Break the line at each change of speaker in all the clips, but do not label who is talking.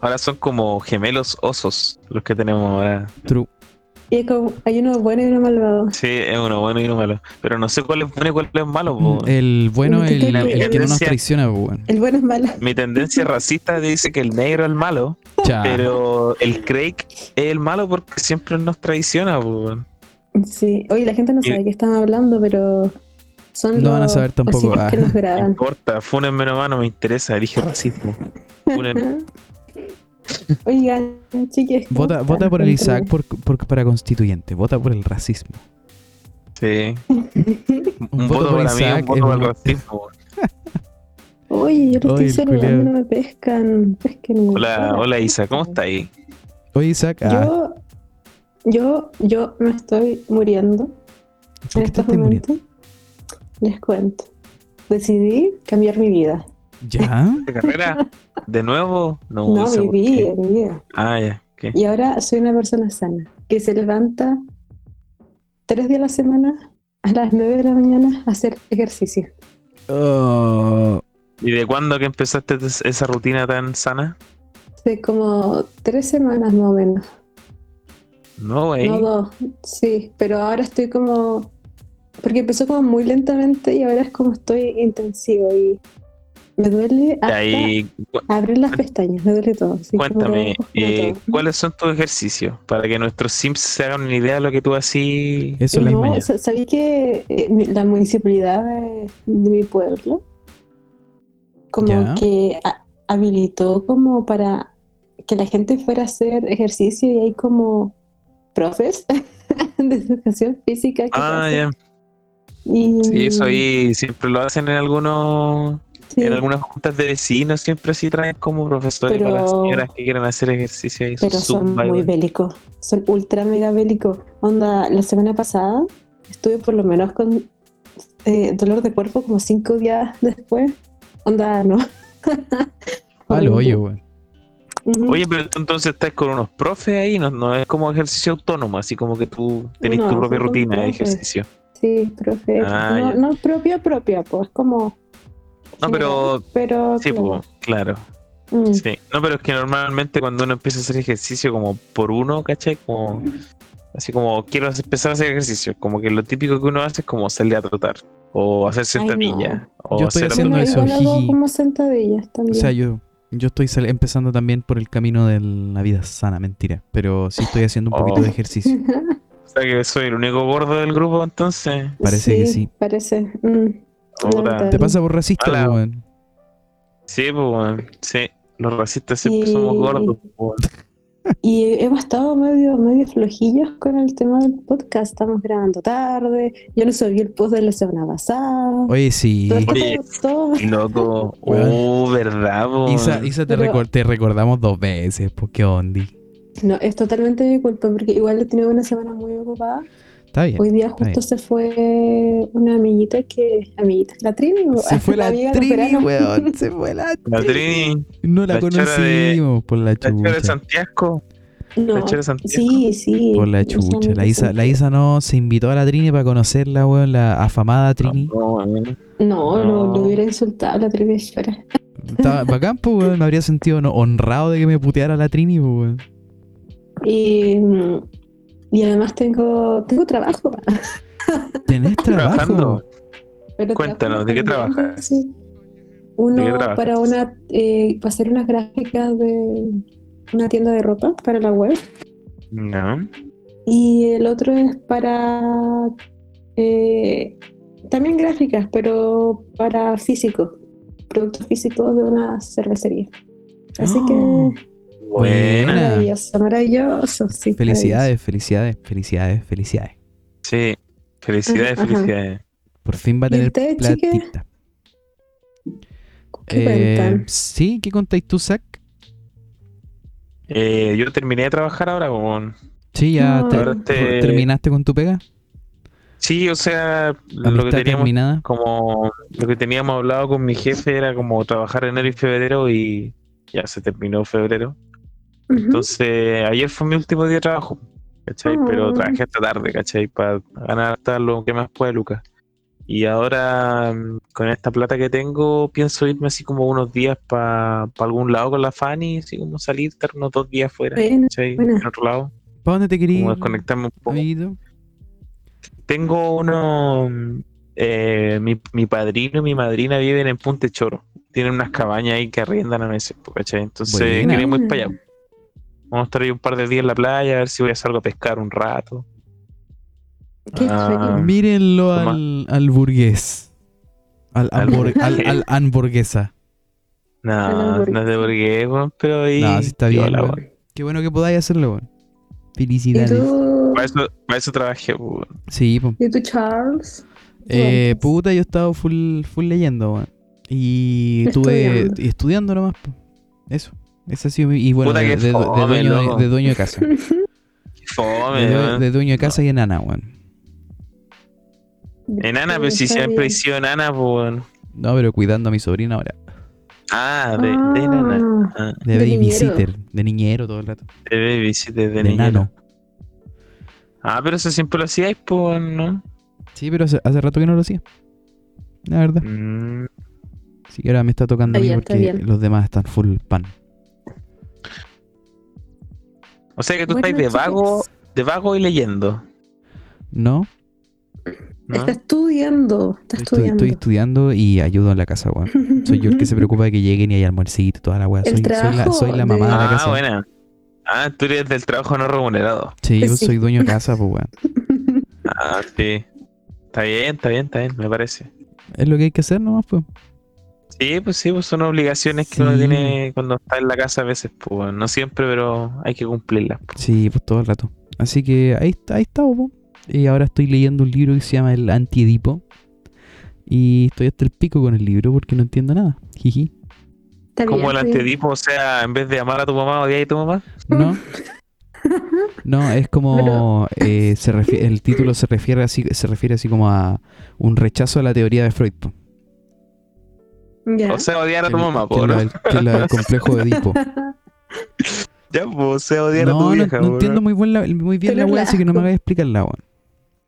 Ahora son como gemelos osos los que tenemos ahora.
True.
Y es como, hay uno bueno y uno malvado.
Sí, es uno bueno y uno malo. Pero no sé cuál es bueno y cuál es malo. po.
El bueno,
Mm,
el,
que-
el que no nos traiciona.
El bueno es malo.
Mi tendencia racista dice que el negro es el malo,
Ya.
pero el Craig es el malo porque siempre nos traiciona. po.
Sí. Oye, la gente no
Y-
sabe de qué están hablando, pero son
No van a
los
saber tampoco, ah.
que nos
No
graban.
importa, fúnenme nomás, no me interesa, dije racismo. Funen-
Oigan, chiques. ¿cómo
Vota, vota por el. Isaac por, por- para constituyente. Vota por el racismo.
Sí.
Un,
Un
voto
voto
por
para mí,
Isaac
un voto
es
para el racismo.
Oye, yo lo estoy saludando, no me pescan. pesquen.
Hola, hola Isa, ¿cómo está ahí?
Oye, Isaac. Ah,
Yo, yo, yo me estoy muriendo
¿por qué
en
te
estos
estás muriendo?
momentos. Les cuento. Decidí cambiar mi vida.
¿Ya?
¿De carrera? ¿De nuevo? No,
No, mi vida.
Ah, ya, ¿qué?
Y ahora soy una persona sana, que se levanta tres días a la semana a las nueve de la mañana a hacer ejercicio.
Oh,
¿Y de cuándo que empezaste esa rutina tan sana?
Hace como tres semanas más o menos.
No, güey.
No dos, sí, pero ahora estoy como... Porque empezó como muy lentamente y ahora es como estoy intensivo y me duele hasta
ahí,
abrir las pestañas, me duele todo.
cuéntame,
como
eh,
todo.
¿cuáles son tus ejercicios? Para que nuestros sims se hagan una idea de lo que tú así.
Eso es la
No,
mañana.
sa- ¿sabí que eh, la municipalidad de, de mi pueblo como
Ya.
que ha- habilitó como para que la gente fuera a hacer ejercicio y hay como profes de educación física que
Ah, ya.
Y,
Sí, eso ahí siempre lo hacen en algunos,
sí,
en algunas juntas de vecinos, siempre sí traen como profesores
Pero-
para las señoras que quieren hacer ejercicio ahí.
pero son
y
muy bélicos, son ultra mega bélicos. Onda, la semana pasada estuve por lo menos con eh, dolor de cuerpo como cinco días después. Onda, no.
Al hoyo.
Ujú.
Oye, pero tú entonces estás con unos profes ahí, no, no es como ejercicio autónomo, así como que tú tenés
No,
tu propia rutina de ejercicio.
Sí, profe.
Ah,
no, no propia, propia, pues como.
No, pero
Pero.
sí,
claro.
pues, claro.
Mm.
Sí. No, pero es que normalmente cuando uno empieza a hacer ejercicio como por uno, ¿cachai? Como, así como quiero empezar a hacer ejercicio, como que lo típico que uno hace es como salir a trotar, o hacer
Ay, no.
o
Yo estoy
hacer
haciendo eso,
como sentadillas
O
también.
sea, yo, yo estoy sal- empezando también por el camino de la vida sana, mentira. Pero sí estoy haciendo un poquito
Oh.
de ejercicio.
O sea que soy el único gordo del grupo entonces.
Parece que sí.
Parece. Mm.
Puta.
Te pasa por racista,
Hola.
weón.
Sí, pues bueno, sí. Los racistas siempre
Y-
somos gordos. weón.
Y hemos estado medio, medio flojillos con el tema del podcast. Estamos grabando tarde. Yo no subí el post de la semana pasada.
Oye, sí.
Oye, Loco,
Weón.
oh, verdad.
Isa, Isa te,
Pero-
recor- te recordamos dos veces, qué ondi.
No, es totalmente mi culpa porque igual he tenido una semana muy ocupada.
Está bien.
Hoy día justo se fue una amiguita que. Amiguita, la Trini.
Se fue la
de
Trini, weón. Se fue la
La Trini,
No la,
La chora de-
conocimos por la
la chora de
chucha.
Santiago.
No,
La chora de Santiago.
sí, sí.
Por la chucha. La Isa, la Isa no se invitó a la Trini para conocerla, weón. La afamada Trini.
No.
No, no,
No.
le hubiera insultado a la Trini llora.
Estaba bacán, pues, weón. Me habría sentido no- honrado de que me puteara la Trini, pues, weón.
Y, mm, y además tengo, tengo trabajo.
¿Tenés trabajo?
Pero
Cuéntanos, ¿de qué trabajas?
sí. Uno
¿De qué trabajas?
para una eh, para hacer unas gráficas de una tienda de ropa para la web.
No.
Y el otro es para eh, también gráficas, pero para físicos, productos físicos de una cervecería. Así
Oh.
que
Buena.
maravilloso, maravilloso. Sí,
Felicidades, felicidades, felicidades, felicidades.
Sí. Felicidades,
Ajá.
felicidades.
Por fin va a
¿Y
tener
usted, chique?
platita.
¿Qué
Eh, sí, ¿qué contáis tú, Zach?
Eh, yo terminé de trabajar ahora con.
Sí, ya
No.
te-
Ahora te-
terminaste con tu pega.
Sí, o sea, lo que teníamos
terminada.
como lo que teníamos hablado con mi jefe era como trabajar enero y febrero y ya se terminó febrero. Entonces, ayer fue mi último día de trabajo, ¿cachai? Pero
Oh.
trabajé hasta tarde, ¿cachai? Para ganar hasta lo que más pueda, Lucas. Y ahora, mm, con esta plata que tengo, pienso irme así como unos días para algún lado con la Fanny, así como salir, estar unos dos días fuera,
Buena,
¿cachai?
buena.
En otro lado,
¿Para dónde te querías?
como
ir,
desconectarme un poco. Tengo uno, mm, eh, mi, mi padrino y mi madrina viven en Punte Choro. Tienen unas cabañas ahí que arriendan a veces, po, ¿cachai? Entonces queremos ir para allá. Vamos a estar ahí un par de días en la playa, a ver si voy a salir a pescar un rato.
Qué
Ah.
Mírenlo al, al burgués. Al,
Al
hamburguesa.
No, no es de burgués, weón, pero ahí.
No, sí está bien. Qué bueno que podáis hacerlo, weón.
¿Y
Felicidades.
tú,
Para eso, para eso trabajé, weón.
Sí, po.
¿Y tú, Charles?
Eh,
Bueno,
puta, yo he estado full, full leyendo, weón. Y estuve
Estudiando.
y estudiando nomás, po. Eso. Ese ha sido mi. Y bueno, de,
fome,
dueño, de, dueño de casa.
Fome,
De,
weón.
de dueño de casa y enana, weón.
Enana, pero si siempre he sido enana, pues, weón.
No, pero cuidando a mi sobrina ahora.
Ah, de, de enana.
Ah,
Ah,
De,
De
babysitter, de niñero todo el rato.
de babysitter, de,
De,
niñero.
nano.
Ah, pero eso siempre lo hacíais, pues, ¿no?
Sí, pero hace, hace rato que no lo hacía. La verdad.
Mm,
Así que ahora me está tocando a mí porque los demás están full pan.
O sea que tú
Bueno,
estás de vago, de vago y leyendo.
¿No?
¿no?
Está estudiando. Está
Estoy,
estudiando.
estoy estudiando y ayudo en la casa, weón. Soy yo el que se preocupa de que lleguen y haya almuercito y toda la weá.
El
Soy, soy, la,
trabajo
soy la
de-
mamá de la
Ah,
casa.
buena. Ah, tú eres del trabajo no remunerado.
Sí, yo
Sí.
soy dueño de casa, pues weón.
Ah, sí. Está bien, está bien, está bien, me parece.
Es lo que hay que hacer nomás, pues.
Sí, pues sí, pues son obligaciones que uno tiene cuando está en la casa a veces, pues no siempre, pero hay que cumplirlas. pues.
Sí, pues todo el rato. Así que ahí está, ahí está, po. Y ahora estoy leyendo un libro que se llama El Antiedipo. Y estoy hasta el pico con el libro porque no entiendo nada. Jiji.
Como el antedipo, o sea, en vez de amar a tu mamá, odiar a tu mamá.
¿No? No, es como eh, se el título se refiere así, se refiere así como a un rechazo a la teoría de Freud.
O sea, odiar a tu
El-
mamá,
que
po,
es la
¿no?
que del complejo de Edipo.
Ya, pues, o sea, odiar a tu
No, no,
vieja,
no entiendo muy, buen la- muy bien
Pero
la weá, así que no me hagas explicarla, weón.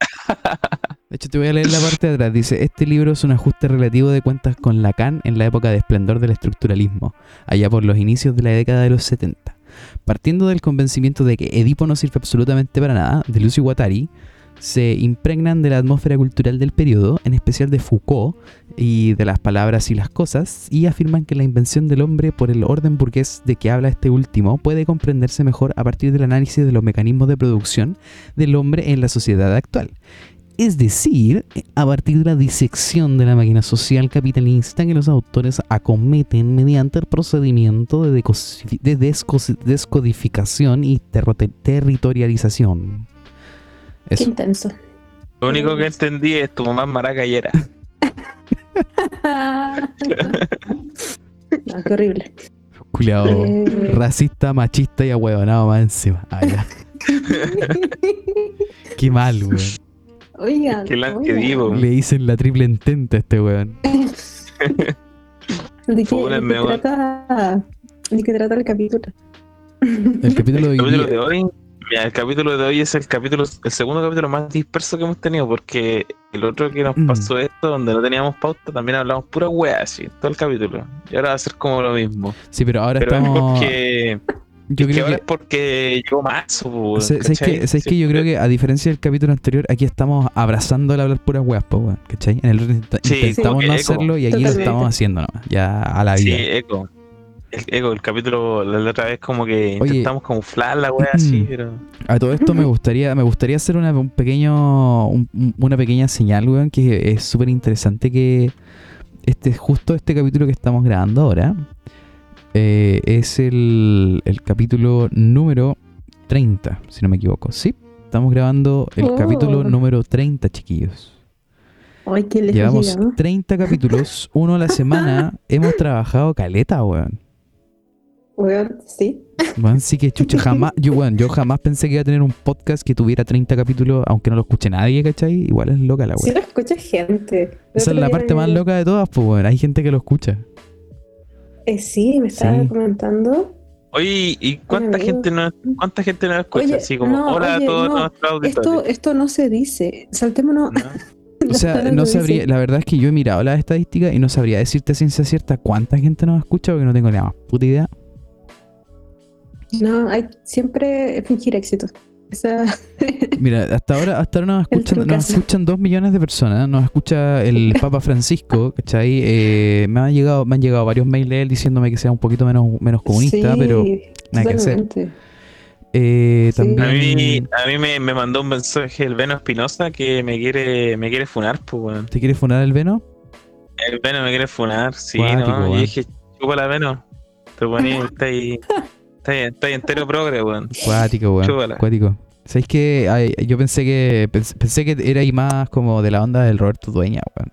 De hecho, te voy a leer la parte de atrás. Dice, este libro es un ajuste relativo de cuentas con Lacan en la época de esplendor del estructuralismo, allá por los inicios de la década de los 70. Partiendo del convencimiento de que Edipo no sirve absolutamente para nada, de Lucio Guattari, se impregnan de la atmósfera cultural del periodo, en especial de Foucault y de las palabras y las cosas, y afirman que la invención del hombre por el orden burgués de que habla este último puede comprenderse mejor a partir del análisis de los mecanismos de producción del hombre en la sociedad actual. Es decir, a partir de la disección de la máquina social capitalista que los autores acometen mediante el procedimiento de, de descodificación y territorialización.
Qué intenso.
Lo único que entendí es tu mamá maracayera.
No, qué horrible.
Culeado.
Eh,
Racista, machista y ahueonado más encima. Ah, ya. Qué mal, weón.
Oigan.
Que la
oigan.
que digo.
Le dicen la triple entente a este weón.
¿De qué, de qué trata, ¿De qué trata el capítulo?
El capítulo de
El
hoy
capítulo
día-
de hoy, mira, el capítulo de hoy es el capítulo, el segundo capítulo más disperso que hemos tenido, porque el otro que nos
Mm.
pasó esto, donde no teníamos pauta, también hablamos pura wea así, todo el capítulo. Y ahora va a ser como lo mismo.
Sí, pero ahora
Pero es
estamos.
porque,
Yo
es que
creo
ahora
que.
es porque llegó marzo,
¿Sabes que, sabes
Sí,
que yo creo que a diferencia del capítulo anterior, aquí estamos abrazando el hablar puras weas, po, ¿cachai? En el otro
Sí,
intentamos
que
no
eco.
hacerlo y aquí lo estamos haciendo nomás, ya a la
Sí,
vida.
eco. El, el capítulo la, la otra vez como que
Oye.
intentamos camuflar la wea así,
Mm.
pero...
A todo esto me gustaría, me gustaría hacer una, un pequeño, un- un- una pequeña señal, weón, que es súper interesante que este, justo este capítulo que estamos grabando ahora eh, es el, el capítulo número 30, si no me equivoco. Sí, estamos grabando el
Oh.
capítulo número 30, chiquillos.
Ay, qué
Llevamos
llegamos.
30 capítulos, uno a la semana. Hemos trabajado caleta, weón.
Weón, sí.
Weón, sí que chucha, jamás, yo, weón, yo jamás pensé que iba a tener un podcast que tuviera 30 capítulos, aunque no lo escuche nadie, ¿cachai? Igual es loca la
Sí
weón.
lo escucha gente.
Esa es la parte más loca de todas, pues, weón. Hay gente que lo escucha.
Eh, sí, me estaba
Sí.
comentando.
Oye, ¿y cuánta gente no cuánta gente nos escucha?
Oye,
así como,
no,
hola
oye,
a todos
no,
nuestros
Esto, esto no se dice. Saltémonos
¿No?
O sea, no sabría, la verdad es que yo he mirado las estadísticas y no sabría decirte a ciencia cierta cuánta gente nos escucha porque no tengo ni la más puta idea.
No, hay siempre fingir éxito. Esa,
Mira, hasta ahora, hasta ahora nos escuchan, nos escuchan dos millones de personas, nos escucha el Papa Francisco, ¿cachai? Eh, me, han llegado, me han llegado varios mails de él diciéndome que sea un poquito menos, menos comunista,
Sí,
pero nada que hacer. eh,
Sí.
también...
A mí, a mí me, me mandó un mensaje el Veno Espinosa que me quiere, me quiere funar, pues, weón.
¿Te quieres funar el Veno?
El Veno me quiere funar, sí,
Cuático,
¿no? Y dije, chupa la Veno. Te poní, está ahí, está ahí, está entero progre, weón.
Cuático, weón.
Chúbala.
Cuático. ¿Sabéis que ay, yo pensé que pens- pensé que era ahí más como de la onda del Roberto Dueña, weón?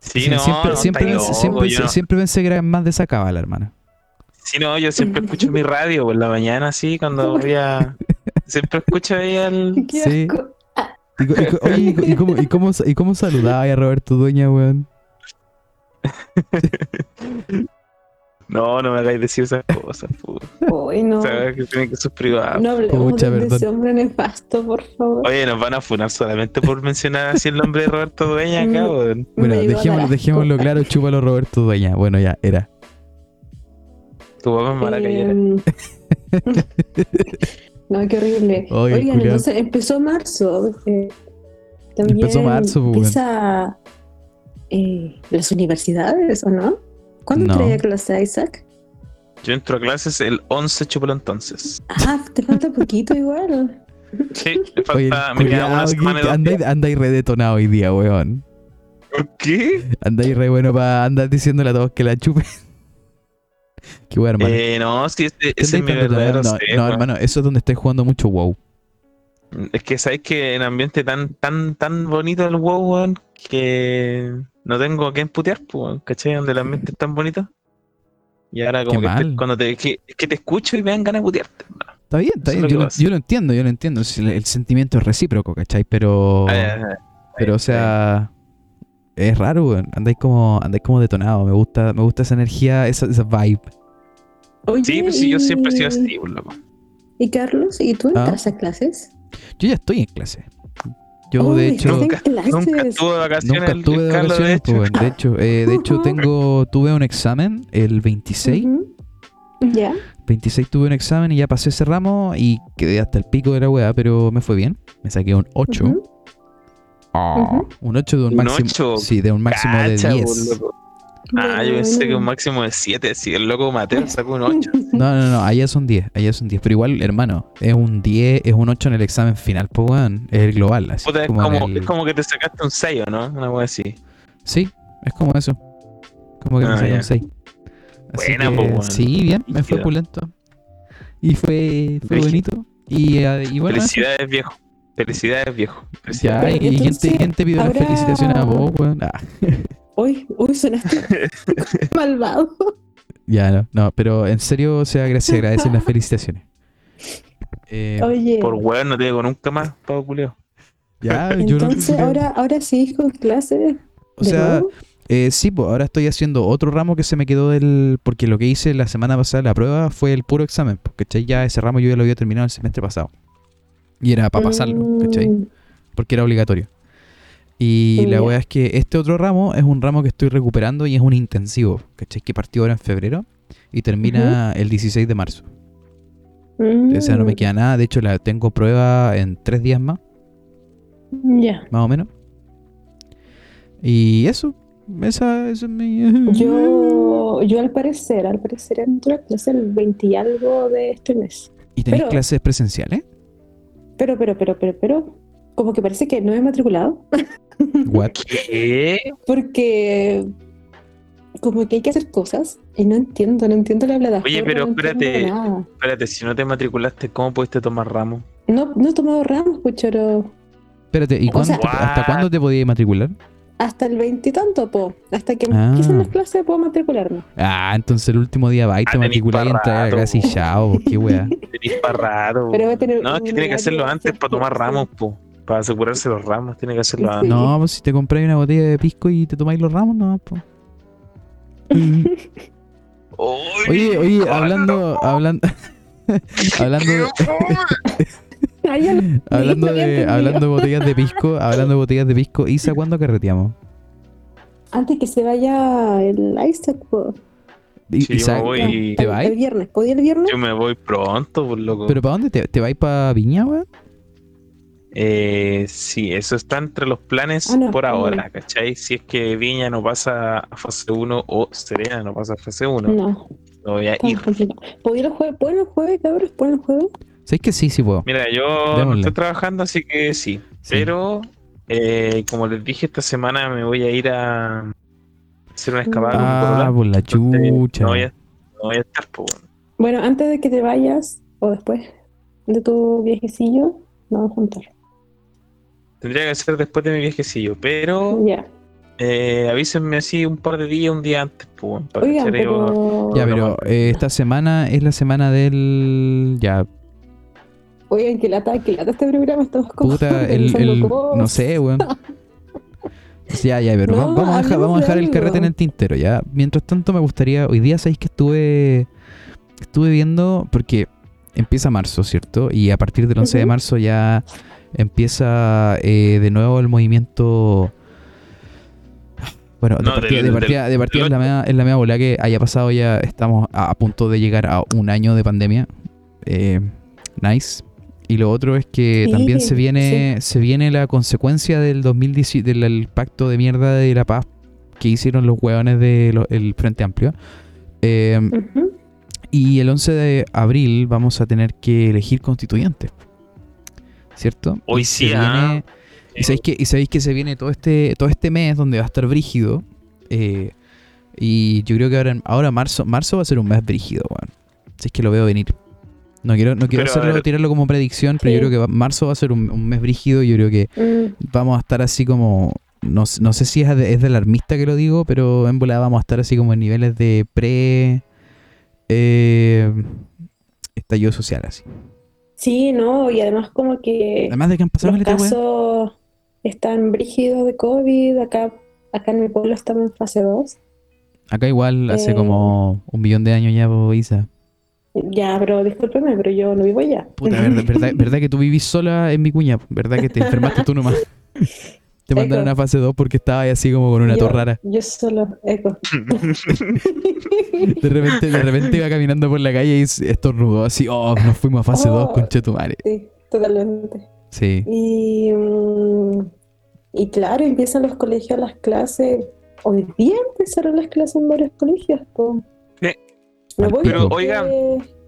Sí, no,
siempre,
no,
siempre,
está
pensé,
loco,
siempre,
yo no-
siempre pensé que era más de esa cábala, hermano.
Sí, no, yo siempre escucho mi radio por la mañana, así, cuando voy a... Siempre escucho ahí al...
Sí. Y, oye, ¿y co- y cómo, y cómo, y cómo saludaba a Roberto Dueña, weón?
No, no me hagáis decir esas cosas, pues.
Uy, no.
Sabes que tiene que ser privado.
No hablemos
Pucha,
de, ese hombre nefasto, por favor.
Oye, nos van a funar solamente por mencionar así el nombre de Roberto Dueña acá, weón.
Bueno, dejémoslo, dejémoslo claro, chúpalo Roberto Dueña. Bueno, ya, era.
Tu papá es maracayera.
Em, no, qué horrible.
Oye,
Oigan,
culiao.
entonces empezó marzo. eh, también
Empezó marzo, pues,
empieza eh, las universidades, ¿o no? ¿Cuándo
No.
traía clase Isaac?
Yo entro a clases el 11 chupalo entonces.
Ah, te falta poquito igual.
Sí, me
Oye,
falta, me queda una
que-
semana
que andáis andáis re detonado hoy día, weón.
¿Por qué?
Andáis re bueno para andar diciéndole a todos que la chupen. Qué weón, hermano.
Eh, no, sí, ese,
¿Qué
ese es mi verdadero
no, hermano, eso es donde estáis jugando mucho WoW.
Es que sabes que en ambiente tan, tan, tan bonito el WoW, weón, que no tengo a quién putear, pues, ¿cachai? Donde el ambiente es tan bonito. Y ahora como
Qué
que te- cuando te, que, es que te escucho y me dan ganas de putearte.
Está bien, está bien.
lo
Yo lo,
pasa.
yo lo entiendo, yo lo entiendo. El, el sentimiento es recíproco, ¿cachai? Pero.
Ah.
Pero, o sea. Es raro, weón. Andáis como, andáis como detonado. Me gusta, me gusta esa energía, esa, esa vibe.
Oye,
Sí, pues sí, yo siempre he sido
y-
así, pues, loco.
¿Y Carlos? ¿Y tú
Ah.
entras a clases?
Yo ya estoy en clase. Yo,
Uy,
de hecho.
Nunca-. Nunca estuve de vacaciones.
Nunca tuve de vacaciones,
hecho.
pues. De hecho, eh, de hecho tengo, tuve un examen el 26.
Ujú. Ya.
26 tuve un examen y ya pasé ese ramo y quedé hasta el pico de la weá, pero me fue bien. Me saqué un 8.
Ujú.
Ah, Un 8 de un,
Un
máximo.
ocho.
Sí, de un máximo
Cacha,
de
pues,
10.
loco. Ah, yo pensé que un máximo de 7. Si el loco Mateo sacó un 8.
No, no, no, allá son 10, allá son 10. Pero igual, hermano, es un 10, es un 8 en el examen final, pues weón. Es el global, así.
Puta, es,
como en
como,
el-
es como que te sacaste un 6, ¿no? Una wea así.
Sí, es como eso. Como que me
Ah,
saqué
ya.
un 6. Así
Buena,
que,
po, weón.
Sí, bien, me fue
Brígido.
pulento. Y fue, fue bonito. Y, eh, y bueno, eso.
Felicidades, viejo. Felicidades, viejo.
Ya,
Felicidades.
y, y
Entonces,
quién te pidió las felicitaciones a vos, weón? Ah,
Uy, uy, sonaste malvado.
ya, no, no, pero en serio, o sea, gra- se agradecen las felicitaciones. Eh,
Oye,
Por weón no te digo nunca más, Pablo Culeo.
ya, yo no-
entonces ahora, ahora sí con clases.
O sea, eh, sí, pues ahora estoy haciendo otro ramo que se me quedó del. Porque lo que hice la semana pasada, la prueba, fue el puro examen. Porque ya ese ramo yo ya lo había terminado el semestre pasado. Y era para pasarlo, ¿cachai?
Mm,
Porque era obligatorio. Y la wea es que este otro ramo es un ramo que estoy recuperando y es un intensivo, ¿cachai? Que partió ahora en febrero y termina el 16 de marzo.
mm,
O sea, no me queda nada. De hecho, la tengo prueba en tres días más,
Ya.
más o menos. Y eso, esa, esa es mi...
Yo, yo al parecer, al parecer entro a clase el 20 y algo de este mes.
¿Y tenéis clases presenciales?
Pero, pero, pero, pero, pero, como que parece que no he matriculado.
What?
¿Qué?
Porque como que hay que hacer cosas y no entiendo, no entiendo la plataforma.
Oye, pero
no
espérate. Espérate, si no te matriculaste, ¿cómo pudiste tomar ramo?
No, no he tomado ramos, puchero.
Espérate, ¿y cuándo
sea-
hasta cuándo te podías matricular?
Hasta el veintitanto, po. Hasta que
Ah.
empiecen las clases puedo matricularme.
Ah, entonces el último día va y te
Ah,
matriculas y entras
po.
chao, qué wea.
Tenís para rato.
Pero voy a tener
No, es que tiene que hacerlo antes para tomar ramos, po. Para asegurarse los ramos, tiene que hacerlo
Sí.
antes.
No, pues si te compráis una botella de pisco y te tomáis los ramos, no, pues. Oye, oye, hablando, hablando, hablando, de, hablando de hablando de botellas de pisco, hablando de botellas de pisco, Isa, ¿cuándo carreteamos?
Antes que se vaya el Isaac, po.
Sí, yo
Isa,
me voy-
¿te
el,
vas?
el viernes. ¿Podía el viernes?
Yo me voy pronto, por loco.
¿Pero para dónde? ¿Te, te vais para Viña, weón?
Eh, sí, eso está entre los planes
Ah, no,
por
ah,
ahora,
no.
¿cachai? Si es que Viña no pasa a fase 1 o Serena no pasa a fase 1,
No,
no voy a ir.
¿Podía el jueves? ¿Pueden el jueves, cabros? ¿Pueden el jueves?
¿Sabes que sí, sí puedo?
Mira, yo no
Démosle.
estoy trabajando, así que sí.
Sí.
Pero, eh, como les dije, esta semana me voy a ir a hacer una escapada
Ah,
polola.
por la chucha.
No voy a, no voy a estar, pues, bueno.
Bueno, antes de que te vayas, o después de tu viajecillo, nos vamos a juntar.
Tendría que ser después de mi viajecillo, pero
Ya.
eh, avísenme así un par de días, un día antes, pues, para
Oigan, pero...
Ya, pero eh, esta semana es la semana del. Ya,
Oigan, que lata, que lata este programa. Estamos como
puta, el.
pensando
el- no sé, weón. Ya, ya, pero
No,
vamos, a dejar, vamos a
de
dejar el carrete en el tintero, ya. Mientras tanto, me gustaría. Hoy día sabéis que estuve. Estuve viendo. Porque empieza marzo, ¿cierto? Y a partir del 11 de marzo ya empieza eh, de nuevo el movimiento. Bueno, de partida,
del-
de
del-
partida, de partida
del
es la media, es la media bola que haya pasado ya. Estamos a, a punto de llegar a un año de pandemia. Eh, nice. Y lo otro es que
Sí,
también se viene, se viene la consecuencia del 2010 del el pacto de mierda de la paz que hicieron los hueones del Frente Amplio. Eh, y el 11 de abril vamos a tener que elegir constituyentes. ¿Cierto?
Hoy
Y
sí,
se
ah.
viene- y sabéis que, y sabéis que se viene todo este, todo este mes donde va a estar brígido. eh, y yo creo que ahora, ahora marzo, marzo va a ser un mes brígido, weón. Si es que lo veo venir. No quiero, no quiero hacerlo,
ver.
tirarlo como predicción, pero
Sí.
yo creo que va- marzo va a ser un, un mes brígido. Yo creo que
Mm,
vamos a estar así como. No, no sé si es de, es del alarmista que lo digo, pero en volada vamos a estar así como en niveles de pre. Eh, estallido social, así.
Sí, no, y además como que
Además de que han pasado
los casos están brígidos de COVID. Acá, acá en mi pueblo estamos en fase 2.
Acá igual hace
eh,
como un millón de años ya, Isa.
Ya, pero discúlpeme, pero yo no vivo allá.
Puta, verdad, verdad, verdad que tú vivís sola en mi cuña, verdad que te enfermaste tú nomás. Te mandaron a fase 2 porque estabas ahí así como con una
yo,
tos rara.
Yo solo, eco.
De repente, de repente iba caminando por la calle y estornudó así, oh, nos fuimos a fase
Oh.
2, concha tu madre.
sí, totalmente.
Sí.
Y, mm, y claro, empiezan los colegios, las clases. Hoy día empezaron las clases en varios colegios.
Sí.
Me voy
Pero,
porque-
oigan.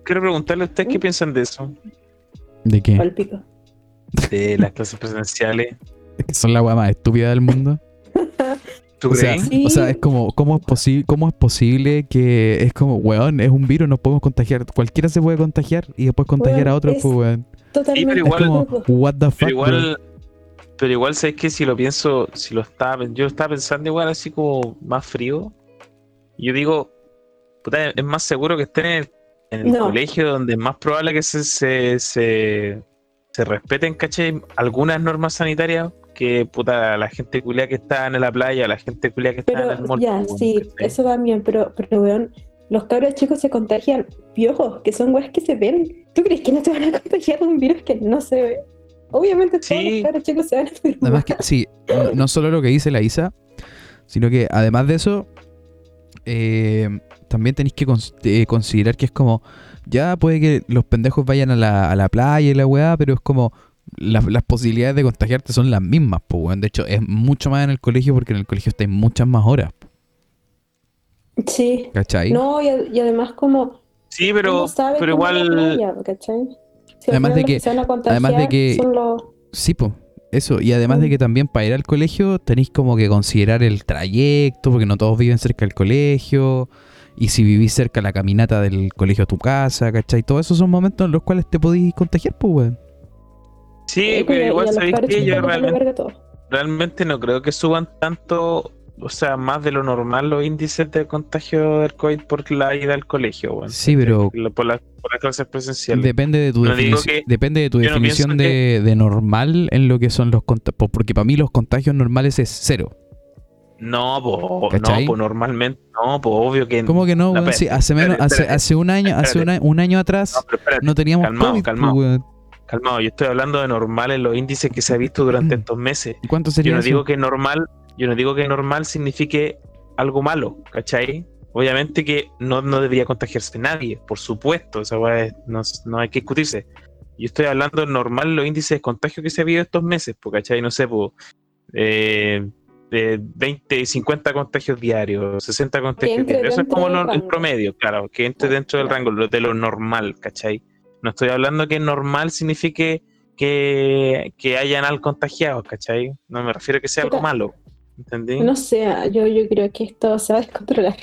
Quiero preguntarle a ustedes qué piensan de eso,
¿De qué?
De las clases presenciales.
Es que son la weá más estúpida del mundo.
¿Tú
O sea?
Sí.
o sea, es como, ¿cómo es, posi- ¿cómo es posible que es como, weón, es un virus, nos podemos contagiar? Cualquiera se puede contagiar y después contagiar
Weón,
a otro,
es-
pues, weón.
Totalmente.
pero
Es
igual-
como, what the fuck,
Pero igual, pero igual, ¿sabes que Si lo pienso, si lo estaba, yo estaba pensando igual así como más frío. Yo digo, puta, es más seguro que estén en el, en el
No.
colegio donde es más probable que se, se, se, se respeten, ¿cachai? Algunas normas sanitarias que, puta, la gente culia que está en la playa, la gente culia que está en el mall.
ya, sí, eso va bien, pero, pero weón, los cabros chicos se contagian piojos, que son weas que se ven. ¿Tú crees que no te van a contagiar de un virus que no se ve? Obviamente todos
Sí.
los cabros chicos se van a enfermar.
Además que, sí, no, no solo lo que dice la Isa, sino que además de eso, eh, también tenéis que cons- eh, considerar que es como, ya puede que los pendejos vayan a la, a la playa y la weá, pero es como, las, las posibilidades de contagiarte son las mismas, pues weón. De hecho, es mucho más en el colegio porque en el colegio estáis muchas más horas,
Sí.
¿cachai?
No, y, y además como
Sí, pero, pero igual.
playa. Si
Además de que- además de que-
son los-
Sí, pues. Eso, y además de
Mm.
que también para ir al colegio tenéis como que considerar el trayecto, porque no todos viven cerca del colegio, y si vivís cerca la caminata del colegio a tu casa, ¿cachai? Todos esos son momentos en los cuales te podéis contagiar, pues, weón.
Sí,
eh,
pero igual sabéis que yo realmente, realmente no creo que suban tanto, o sea, más de lo normal los índices de contagio del COVID por la ida al colegio, weón.
Sí, pero
Por, la- por las clases presenciales.
depende de tu
No
depende de tu
no
definición de, de normal en lo que son los contagios, porque para mí los contagios normales es cero.
No, po,
¿Cachai?
no, pues normalmente, no, pues obvio que
¿Cómo que no, Sí, hace menos,
espérate,
hace,
espérate.
hace un año, hace una- un año atrás
No, pero espérate,
no teníamos
calmado,
COVID,
calmado. Calmado, yo estoy hablando de normal en los índices que se ha visto durante estos meses.
¿Y ¿Cuánto sería
Yo no
eso?
digo que normal, yo no digo que normal signifique algo malo, ¿cachai? Obviamente que no, no debería contagiarse nadie, por supuesto, es- no, no hay que discutirse. Yo estoy hablando de normal los índices de contagio que se ha habido estos meses, ¿cachai? No sé, pues, eh, de 20, 50 contagios diarios, 60 contagios diarios. Eso es como lo- el promedio, claro, que entre dentro del rango lo- de lo normal, ¿cachai? No estoy hablando que normal signifique que, que hayan al contagiados, ¿cachai? No me refiero a que sea algo malo, ¿entendí?
No sé, yo, yo creo que esto se va a descontrolar.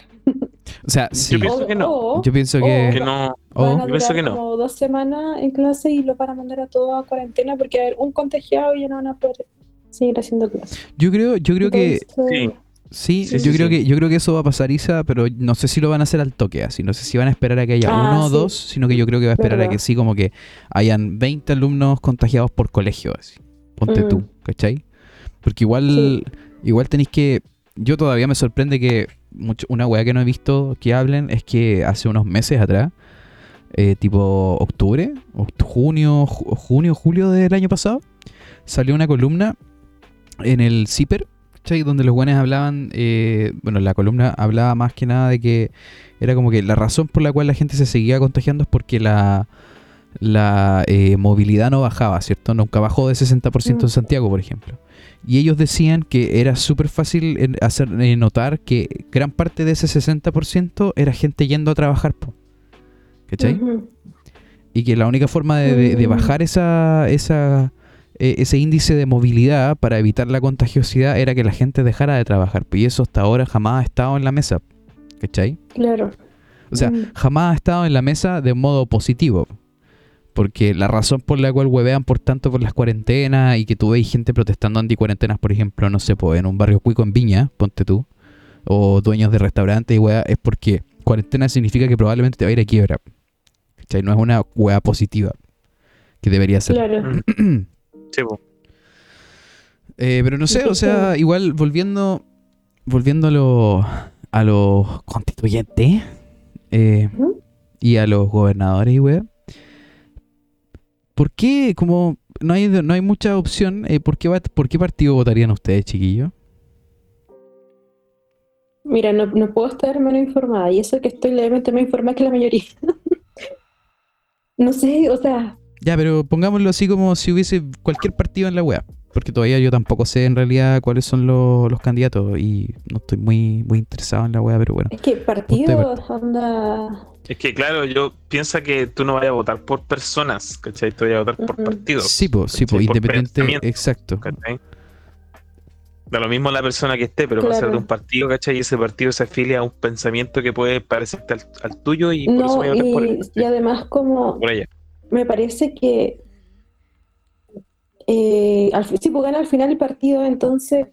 O sea, sí.
Yo pienso que no.
o
Yo pienso
o
que.
que no,
o-
van a
yo pienso
durar
que no.
como dos semanas en clase y lo van a mandar a todos a cuarentena porque va a haber un contagiado y ya no van a poder seguir haciendo clases.
yo creo, yo creo que.
Entonces,
Sí.
Sí,
Sí,
yo
sí,
creo
sí.
que yo creo que eso va a pasar, Isa, pero no sé si lo van a hacer al toque así. No sé si van a esperar a que haya
Ah,
uno o dos, sino que yo creo que va a esperar a que sí, como que hayan 20 alumnos contagiados por colegio, así. Ponte
Mm.
tú, ¿cachai? Porque igual, igual tenéis que. Yo todavía me sorprende que mucho, una weá que no he visto que hablen es que hace unos meses atrás, eh, tipo octubre, oct- junio, ju- junio, julio del año pasado, salió una columna en el CIPER, ¿cachai? Donde los buenos hablaban, eh, bueno, la columna hablaba más que nada de que era como que la razón por la cual la gente se seguía contagiando es porque la, la eh, movilidad no bajaba, ¿cierto? Nunca bajó de 60% en
Mm.
Santiago, por ejemplo. Y ellos decían que era súper fácil hacer eh, notar que gran parte de ese 60% era gente yendo a trabajar, po. ¿cachai?
ujú.
y que la única forma de, de- de bajar esa, esa, eh, ese índice de movilidad para evitar la contagiosidad era que la gente dejara de trabajar. Y eso hasta ahora jamás ha estado en la mesa. ¿Cachai?
Claro.
O sea,
Mm.
jamás ha estado en la mesa de modo positivo. Porque la razón por la cual huevean por tanto por las cuarentenas y que tú veis gente protestando anti-cuarentenas, por ejemplo, no sé, pues en un barrio cuico en Viña, ponte tú, o dueños de restaurantes y hueá, es porque cuarentena significa que probablemente te va a ir a quiebra. ¿Cachai? No es una hueá positiva que debería ser.
Claro.
Sí, po.
Eh, pero no sé, o sea, igual volviendo volviendo a los a los constituyentes eh, y a los gobernadores y. ¿Por qué, como no hay, no hay mucha opción, eh, ¿por, qué, ¿por qué partido votarían ustedes, chiquillos?
Mira, no, no puedo estar menos informada y eso que estoy levemente más informada que la mayoría. no sé, o sea,
Ya, pero pongámoslo así como si hubiese cualquier partido en la web. Porque todavía yo tampoco sé en realidad cuáles son los, los candidatos y no estoy muy, muy interesado en la web, pero bueno.
es que partidos, onda.
Es que claro, yo pienso que tú no vayas a votar por personas, ¿cachai? Tú vayas a votar por
Ujú.
partidos.
Sí, pues, sí, pues,
Por
independiente, exacto.
¿cachai? Da lo mismo la persona que esté, pero va a ser de un partido, ¿cachai? Y ese partido se afilia a un pensamiento que puede parecerte al, al tuyo y por eso
No,
voy a votar por
y,
él.
y
¿cachai?
además como
Por ella.
Me parece que eh, al, fi- sí, pues gana al final el partido, entonces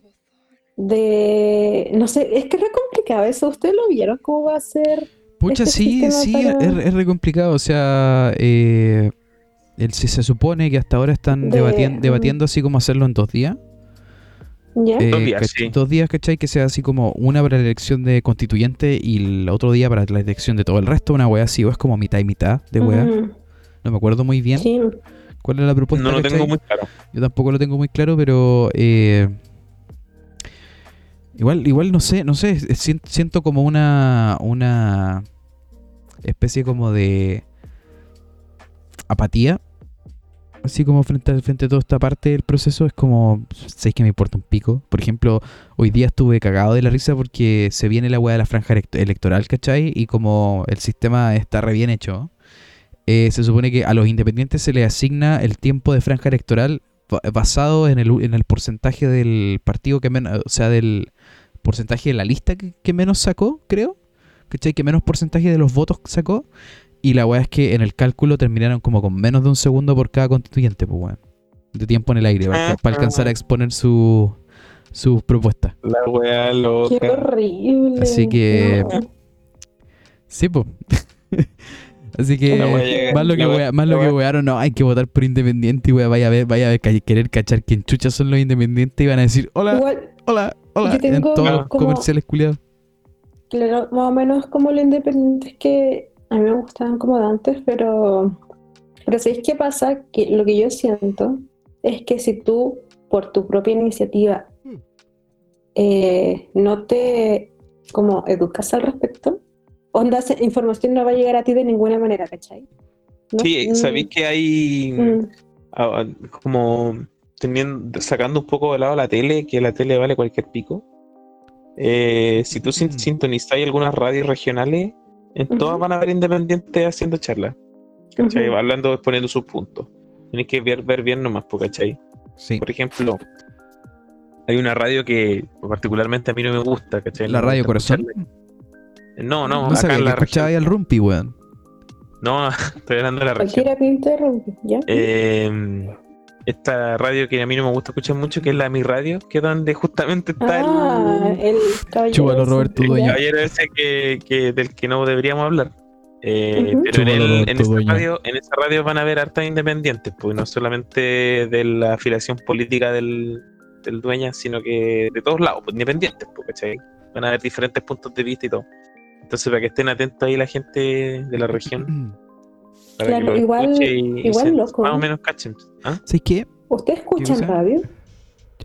de no sé, es que es re complicado eso, ¿ustedes lo vieron? ¿Cómo va a ser?
Pucha,
este
sí, sí,
para-
es, es re complicado. O sea, eh, el, si se supone que hasta ahora están
De-
debatien- debatiendo así como hacerlo en dos días.
¿Ya?
Eh,
Dos días, sí.
Dos días, ¿cachai? Que sea así como una para la elección de constituyente y el otro día para la elección de todo el resto, una wea así, o es como mitad y mitad de wea.
Ujú,
No me acuerdo muy bien
Sí,
cuál es la propuesta.
No lo
¿cachai?
tengo muy claro.
Yo tampoco lo tengo muy claro, pero eh, igual, igual no sé, no sé, siento como una, una especie como de apatía, así como frente a, frente a toda esta parte del proceso, es como, sé que me importa un pico. Por ejemplo, hoy día estuve cagado de la risa porque se viene la weá de la franja elect- electoral, ¿cachai? Y como el sistema está re bien hecho, eh, se supone que a los independientes se les asigna el tiempo de franja electoral ba- basado en el, en el porcentaje del partido que menos, o sea, del porcentaje de la lista que, que menos sacó, creo. ¿Cachai? Que menos porcentaje de los votos sacó. Y la weá es que en el cálculo terminaron como con menos de un segundo por cada constituyente, pues weón. De tiempo en el aire, para, para alcanzar a exponer su, sus propuestas.
La wea
qué
loca.
horrible.
Así que-
No.
Sí, pues. Así que más lo que
wea-
más lo que
wea-
wearon, no, hay que votar por independiente y wea, vaya a ver, vaya a ver, querer cachar quién chucha son los independientes y van a decir, hola,
Igual,
hola, hola,
yo tengo
en todos los
como-
comerciales culiados.
claro, más o menos como los independientes que a mí me gustaban como de antes, pero Pero ¿sabéis qué pasa? Que lo que yo siento es que si tú, por tu propia iniciativa,
Hmm.
eh, no te como educas al respecto, onda, esa información no va a llegar a ti de ninguna manera, ¿cachai? ¿No?
Sí,
Mm,
sabéis que hay
mm,
ah, ah, como teniendo, sacando un poco de lado la tele, que la tele vale cualquier pico. Eh, si tú
Mm.
sintonizas algunas radios regionales, en todas van a haber independientes haciendo charlas, ¿cachai?
ujú.
Hablando, exponiendo sus puntos. Tienes que ver, ver bien nomás, po, ¿cachai?
Sí.
Por ejemplo, hay una radio que particularmente a mí no me gusta, ¿cachai?
La
No
Radio Corazón.
escucharla. No, no,
No,
acá
sabía
en
que
la
escuchaba ahí al Rumpi, weón.
No, estoy hablando de la región.
Cualquiera que interrumpe, ¿ya?
Eh, esta radio que a mí no me gusta escuchar mucho, que es la Mi Radio, que es donde justamente está
ah,
el,
el caballero.
Chúbalo, Roberto
el caballero ese que, que- del que no deberíamos hablar. Eh, pero en, el- en esa radio, en esa radio van a haber hartas independientes, pues no solamente de la afiliación política del, del dueño, sino que de todos lados, pues independientes, pues, ¿cachai? Van a haber diferentes puntos de vista y todo. Entonces, para que estén atentos ahí la gente de la región, para
Claro,
que lo
igual-
y, y
igual
se-
loco,
más o menos cachen. ¿Ah?
¿Sabes qué?
¿Ustedes escuchan
cosa?
radio?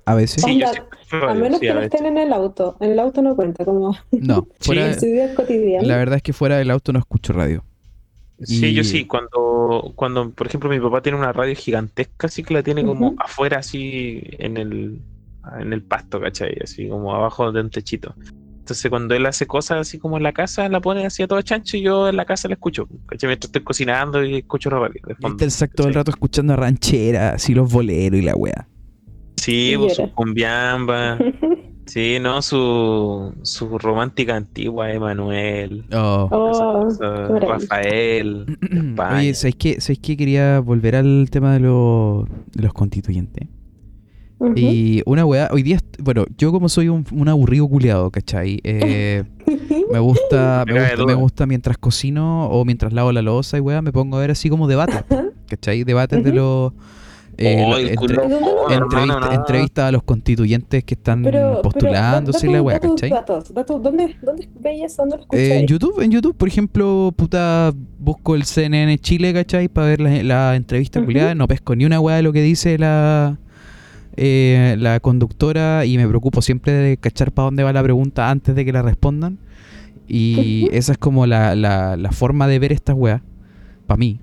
A veces.
Sí,
Onda,
sí
A menos
sí,
que
a
no
veces.
estén en el auto. En el auto no cuenta, como
No, fuera
en
de-
su vida cotidiana.
la verdad es que fuera del auto no escucho radio.
Sí,
Y-
yo sí, cuando, cuando, por ejemplo, mi papá tiene una radio gigantesca, así que la tiene como afuera, así en el, en el pasto, ¿cachai? Así como abajo de un techito. Entonces, cuando él hace cosas así como en la casa, la pone así a todo chancho y yo en la casa la escucho, ¿cachai? Mientras estoy cocinando y escucho
Y
fondo,
está el sac todo el rato escuchando rancheras, así los boleros y la wea.
Sí,
Y
pues, su cumbiamba. Sí, no, su, su romántica antigua, Emanuel.
Oh.
Oh.
Rafael.
Oye, ¿sabéis qué? ¿sabéis qué? Quería volver al tema de, los de los constituyentes. Y una weá, hoy día, bueno, yo como soy un, un aburrido culiado, ¿cachai? Eh, me gusta, me gusta, me gusta mientras cocino o mientras lavo la loza y weá, me pongo a ver así como debates, ¿cachai? Debates de los... eh,
Oh,
entre-
culo,
¿Dónde lo-
hermano,
entrevista- entrevistas a los constituyentes que están
Pero,
postulándose y
pero,
la weá, ¿cachai?
datos, da tus- ¿Dónde, ¿Dónde eso? ¿Dónde lo
Eh, en YouTube, en YouTube, por ejemplo, puta, busco el CNN Chile, ¿cachai? Para ver la, la entrevista culiada, no pesco ni una weá de lo que dice la, eh, la conductora y me preocupo siempre de cachar para dónde va la pregunta antes de que la respondan. Y esa es como la, la, la forma de ver estas weas, para mí.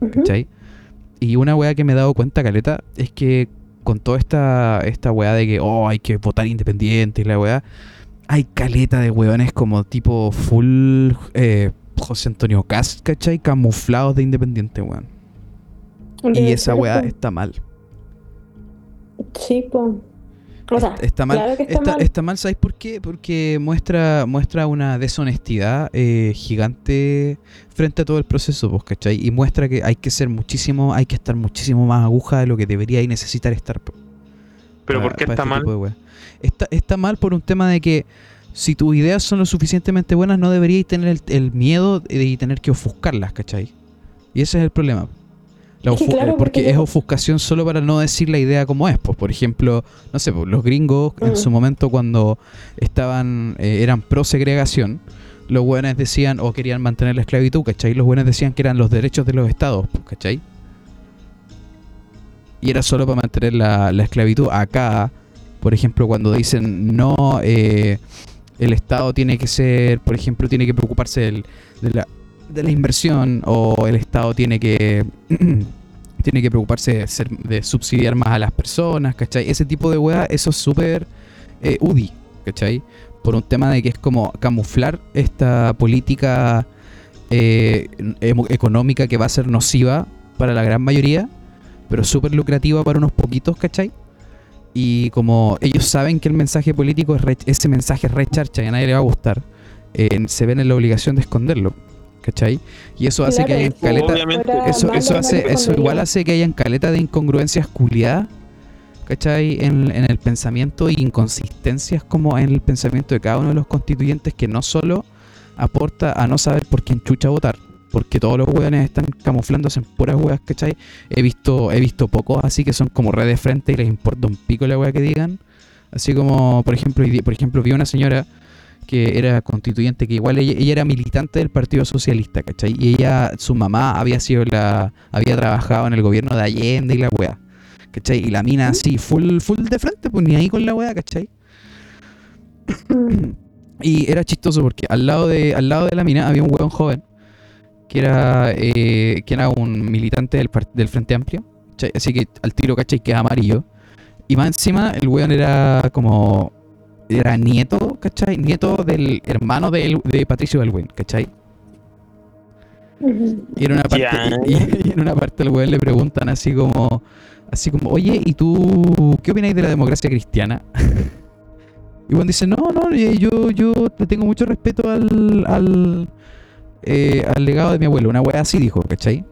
Y una weá que me he dado cuenta, Caleta, es que con toda esta, esta weá de que, oh, hay que votar independiente y la weá, hay caleta de weones como tipo full eh, José Antonio Cast, ¿cachai? Camuflados de independiente, weón. Y esa weá está mal.
Sí, po. O sea,
Está- mal.
claro que está,
Está,
mal.
está mal, ¿sabes por qué? Porque muestra, muestra una deshonestidad eh, gigante frente a todo el proceso, pues, ¿cachai? Y muestra que hay que ser muchísimo, hay que estar muchísimo más aguja de lo que debería y necesitar estar.
Pero
para-
¿por qué está
este
mal?
Está, está mal por un tema de que si tus ideas son lo suficientemente buenas, no deberíais tener el, el miedo de tener que ofuscarlas, ¿cachai? Y ese es el problema. La
Es que
ofu-
claro,
porque
porque
es ofuscación solo para no decir la idea como es. Pues, por ejemplo, no sé, pues, los gringos en
Mm.
su momento cuando estaban eh, eran pro segregación, los buenos decían o querían mantener la esclavitud, ¿cachai? Los buenos decían que eran los derechos de los estados, pues, ¿cachai? Y era solo para mantener la, la esclavitud. Acá, por ejemplo, cuando dicen no, eh, el Estado tiene que ser, por ejemplo, tiene que preocuparse del- de, la, de la inversión o el Estado tiene que tiene que preocuparse de, ser- de subsidiar más a las personas, ¿cachai? Ese tipo de weá, eso es súper eh, UDI, ¿cachai? Por un tema de que es como camuflar esta política eh, económica que va a ser nociva para la gran mayoría, pero súper lucrativa para unos poquitos, ¿cachai? Y como ellos saben que el mensaje político, es ese mensaje es recharcha y a nadie le va a gustar, eh, se ven en la obligación de esconderlo, ¿cachai? Y eso hace que hayan caleta, eso, eso hace, eso igual hace que hayan caleta de incongruencias culiadas, ¿cachai? En, en el pensamiento y inconsistencias como en el pensamiento de cada uno de los constituyentes que no solo aporta a no saber por quién chucha votar, porque todos los hueones están camuflándose en puras hueas, ¿cachai? He visto, he visto pocos así que son como redes de frente y les importa un pico la hueá que digan. Así como, por ejemplo, por ejemplo, vi una señora que era constituyente, que igual ella, ella era militante del Partido Socialista, ¿cachai? Y ella, su mamá había sido la, había trabajado en el gobierno de Allende y la weá, ¿cachai? Y la mina así, full, full de frente, pues ni ahí con la weá, ¿cachai? Y era chistoso porque al lado de, al lado de la mina había un weón joven que era, eh, que era un militante del, del Frente Amplio. ¿cachai? Así que al tiro, ¿cachai? Que es amarillo. Y más encima, el weón era como. Era nieto, ¿cachai? Nieto del hermano de, El- de Patricio Elwin, ¿cachai? Y en una parte, y, y en una parte al weón le preguntan así como. Así como, oye, ¿y tú qué opináis de la democracia cristiana? y Juan dice, no, no, yo, yo le tengo mucho respeto al, al, eh, al legado de mi abuelo. Una wea así dijo, ¿cachai?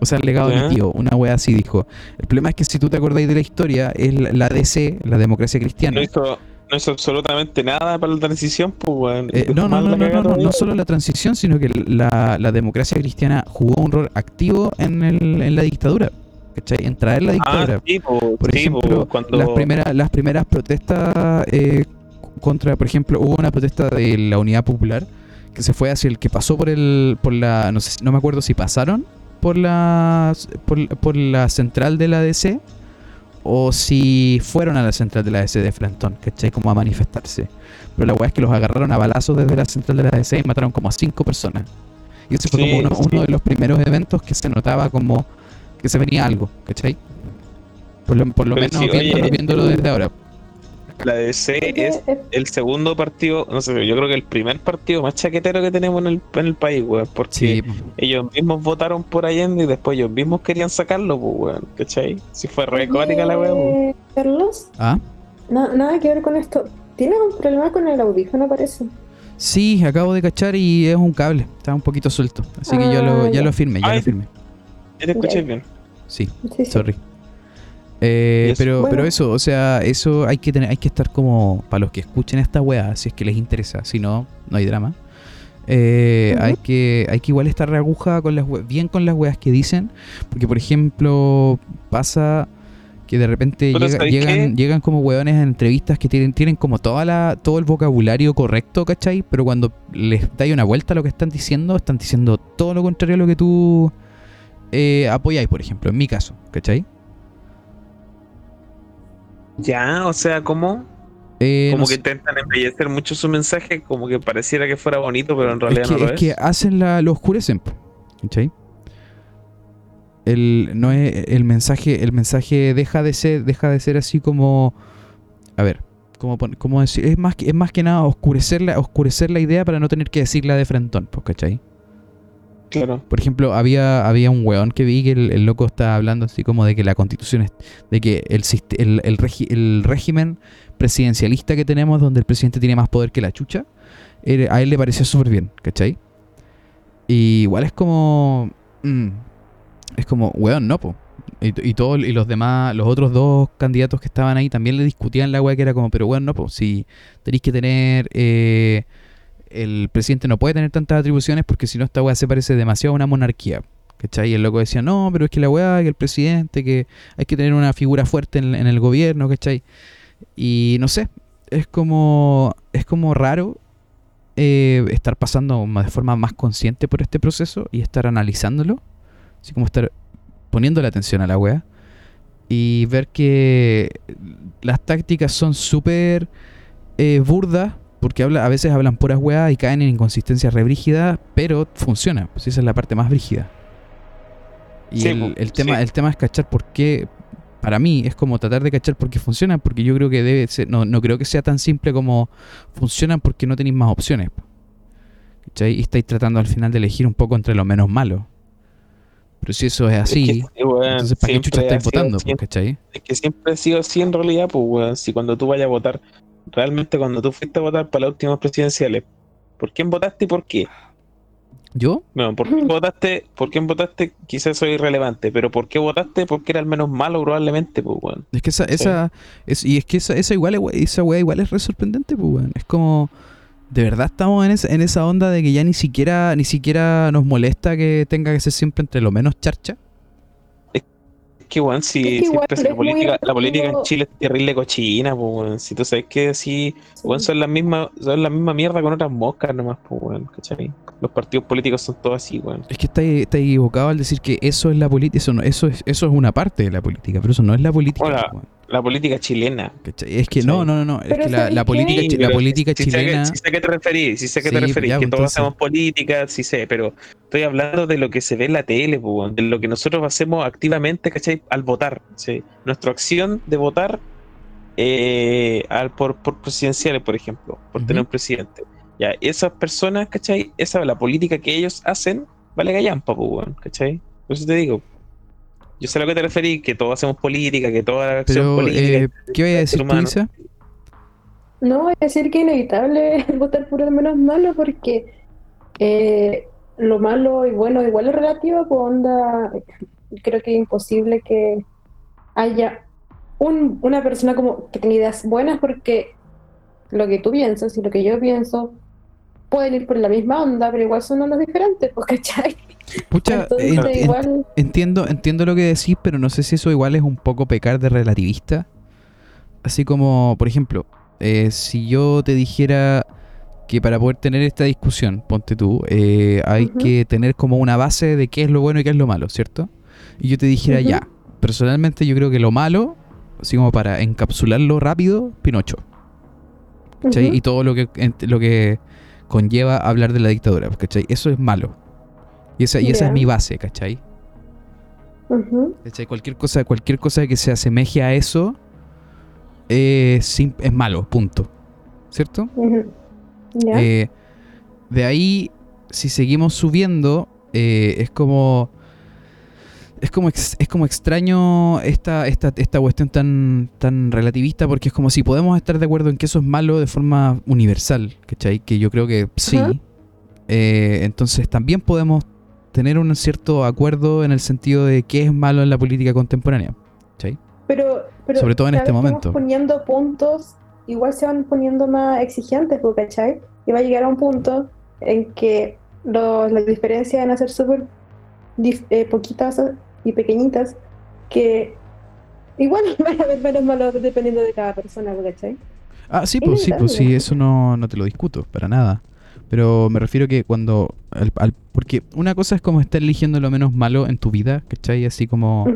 O sea, el legado de
Ya.
mi tío, una wea así dijo. El problema es que si tú te acordáis de la historia, es la, la DC, la democracia cristiana.
No hizo, no hizo absolutamente nada para la transición, pues, weón.
Eh, no, no, no, no, no, no, solo la transición, sino que la, la democracia cristiana jugó un rol activo en, el, en la dictadura. ¿Cachai? En traer la dictadura.
Ah, sí, po,
por
sí,
ejemplo,
po, cuando...
las, primeras, las primeras protestas eh, contra, por ejemplo, hubo una protesta de la Unidad Popular que se fue hacia el que pasó por el, por la, no sé, no me acuerdo si pasaron por la, por, por la central de la DC o si fueron a la central de la DC de Frentón, ¿cachai? Como a manifestarse. Pero la weá es que los agarraron a balazos desde la central de la DC y mataron como a cinco personas. Y ese fue
Sí,
como uno,
sí.
uno de los primeros eventos que se notaba como que se venía algo, ¿cachai? Por lo, por lo menos
sí, oye,
viéndolo, viéndolo desde ahora.
La DC es
Eh,
el segundo partido, no sé, yo creo que el primer partido más chaquetero que tenemos en el, en el país, weón, porque
Sí,
ellos mismos votaron por Allende y después ellos mismos querían sacarlo, pues, weón, ¿cachai? Si fue re cuática la weón.
Carlos,
ah,
na- nada que ver con esto. ¿Tienes un problema con el audífono, parece?
sí, acabo de cachar y es un cable, está un poquito suelto. Así que ya lo,
Ah,
ya
ya.
lo firmé, ya
Ay.
lo firmé.
¿Ya te escuché bien?
Sí,
Sí, sí.
Eh, pero,
Bueno.
pero eso, o sea, eso hay que tener, hay que estar como para los que escuchen esta weá, si es que les interesa, si no, no hay drama. Eh, hay que hay que igual estar reaguja con las bien con las weas que dicen, porque por ejemplo pasa que de repente
Pero
llega-
¿sabes
llegan,
qué?
llegan como weones en entrevistas que tienen, tienen como toda la, todo el vocabulario correcto, ¿cachai? Pero cuando les dais una vuelta a lo que están diciendo, están diciendo todo lo contrario a lo que tú eh, apoyáis, por ejemplo, en mi caso, ¿cachai?
Ya, o sea, ¿cómo?
Eh,
como
no
que
sé.
intentan embellecer mucho su mensaje, como que pareciera que fuera bonito, pero en
Es
realidad
que,
no lo
es
es.
que hacen la, lo oscurecen, ¿cachai? El, no es, el mensaje, el mensaje deja de ser, deja de ser así como, a ver, como, como decir, es más, que- es más que nada oscurecer la, oscurecer la idea para no tener que decirla de frentón, ¿cachai?
Claro.
Por ejemplo, había, había un weón que vi que el, loco estaba hablando así como de que la constitución es, de que el, el, régimen presidencialista que tenemos, donde el presidente tiene más poder que la chucha, a él le pareció súper bien, ¿cachai? Y igual es como. mm, es como, weón, no, po. Y, y, todo, y los demás, los otros dos candidatos que estaban ahí también le discutían la weá que era como, pero weón, no, po. Si tenéis que tener. eh, el presidente no puede tener tantas atribuciones porque si no esta weá se parece demasiado a una monarquía. ¿Cachai? Y el loco decía, no, pero es que la weá, que el presidente, que hay que tener una figura fuerte en, el gobierno, ¿cachai? Y no sé, es como, es como raro eh, estar pasando de forma más consciente por este proceso y estar analizándolo, así como estar poniendo la atención a la weá y ver que las tácticas son súper eh, burdas porque habla, a veces hablan puras weas y caen en inconsistencias re brígidas, pero funciona, pues esa es la parte más brígida. Y
Sí,
el, tema,
sí.
el tema es cachar por qué, para mí es como tratar de cachar por qué funciona, porque yo creo que debe ser, no, no creo que sea tan simple como funcionan porque no tenéis más opciones. po. ¿Cachai? Y estáis tratando al final de elegir un poco entre lo menos malo. Pero si eso es
Es
así,
que, sí, weón,
entonces ¿para qué chucha estáis votando? po, ¿Cachai?
Es que siempre ha sido así en realidad, pues, weón. Si cuando tú vayas a votar, realmente cuando tú fuiste a votar para las últimas presidenciales, ¿por quién votaste y por qué?
¿Yo?
No, ¿por qué votaste? ¿Por quién votaste? Quizás es irrelevante, pero ¿por qué votaste? Porque era el menos malo probablemente, pues, weón.
Es que esa,
Sí.
esa es, y es que esa, esa igual, esa weá igual es re sorprendente, pues weón. Es como, de verdad estamos en, esa- en esa onda de que ya ni siquiera, ni siquiera nos molesta que tenga que ser siempre entre lo menos charcha.
Que, weón, si,
Es que
si
igual
empieza
es
la política, la política en Chile es terrible cochina, pues, weón. Si tú sabes que así, weón, son las mismas, son la misma mierda con otras moscas nomás, pues, weón, ¿cachai? Los partidos políticos son todos así, weón.
Es que está, está equivocado al decir que eso es la política. Eso, no, eso, es, eso es una parte de la política, pero eso no es la política.
Hola.
weón,
La política chilena.
¿cachai? Es que no,
Sí.
no, no, no. Es que la,
¿sabes
la política,
Sí,
la política
sé
chilena.
sí sé a qué te referís, sí sé a qué te referís,
ya,
que
pues,
todos
entonces-
hacemos política, sí sé, pero estoy hablando de lo que se ve en la tele, pues, de lo que nosotros hacemos activamente, ¿cachai? Al votar, ¿sí? Nuestra acción de votar eh, al, por, por presidenciales, por ejemplo, por tener un presidente. Ya, esas personas, ¿cachai? Esa la política que ellos hacen, vale gallampa, ¿cachai? Por eso te digo. Yo sé a lo que te referís, que todos hacemos política, que toda la acción
Pero,
política.
eh, ¿qué voy a decir tú,
humano.
Isa?
No, voy a decir que es inevitable votar por el menos malo porque eh, lo malo y bueno igual es relativo, pues onda, creo que es imposible que haya un- una persona como que tenga ideas buenas porque lo que tú piensas y lo que yo pienso pueden ir por la misma onda, pero igual son ondas diferentes, pues, ¿cachai?
Pucha,
Entonces
en- en-
igual...
entiendo, entiendo lo que decís, pero no sé si eso igual es un poco pecar de relativista. Así como, por ejemplo, eh, si yo te dijera que para poder tener esta discusión, ponte tú, eh, hay que tener como una base de qué es lo bueno y qué es lo malo, ¿cierto? Y yo te dijera, ya, personalmente yo creo que lo malo, así como para encapsularlo rápido, Pinocho. ¿cachai?
Ujú,
Y todo lo que, lo que conlleva hablar de la dictadura, ¿cachai? Eso es malo. Y esa, y esa es mi base, ¿cachai? ¿Cachai? Cualquier cosa, cualquier cosa que se asemeje a eso eh, es malo, punto. ¿Cierto? Eh, de ahí, si seguimos subiendo, eh, es como. Es como, ex- es como extraño esta, esta, esta cuestión tan, tan relativista, porque es como si podemos estar de acuerdo en que eso es malo de forma universal, ¿cachai? Que yo creo que sí. Eh, entonces también podemos tener un cierto acuerdo en el sentido de qué es malo en la política contemporánea. ¿cachai?
Pero, pero
Sobre todo en este momento.
poniendo puntos, igual se van poniendo más exigentes, ¿po, ¿cachai? Y va a llegar a un punto en que lo- las diferencias van a ser súper eh, poquitas y pequeñitas, que igual van a haber menos malos dependiendo de cada persona, ¿po, ¿cachai?
Ah, sí, pues sí, pues sí, eso no, no te lo discuto, para nada. Pero me refiero que cuando... al- al- porque una cosa es como estar eligiendo lo menos malo en tu vida, ¿cachai? Así como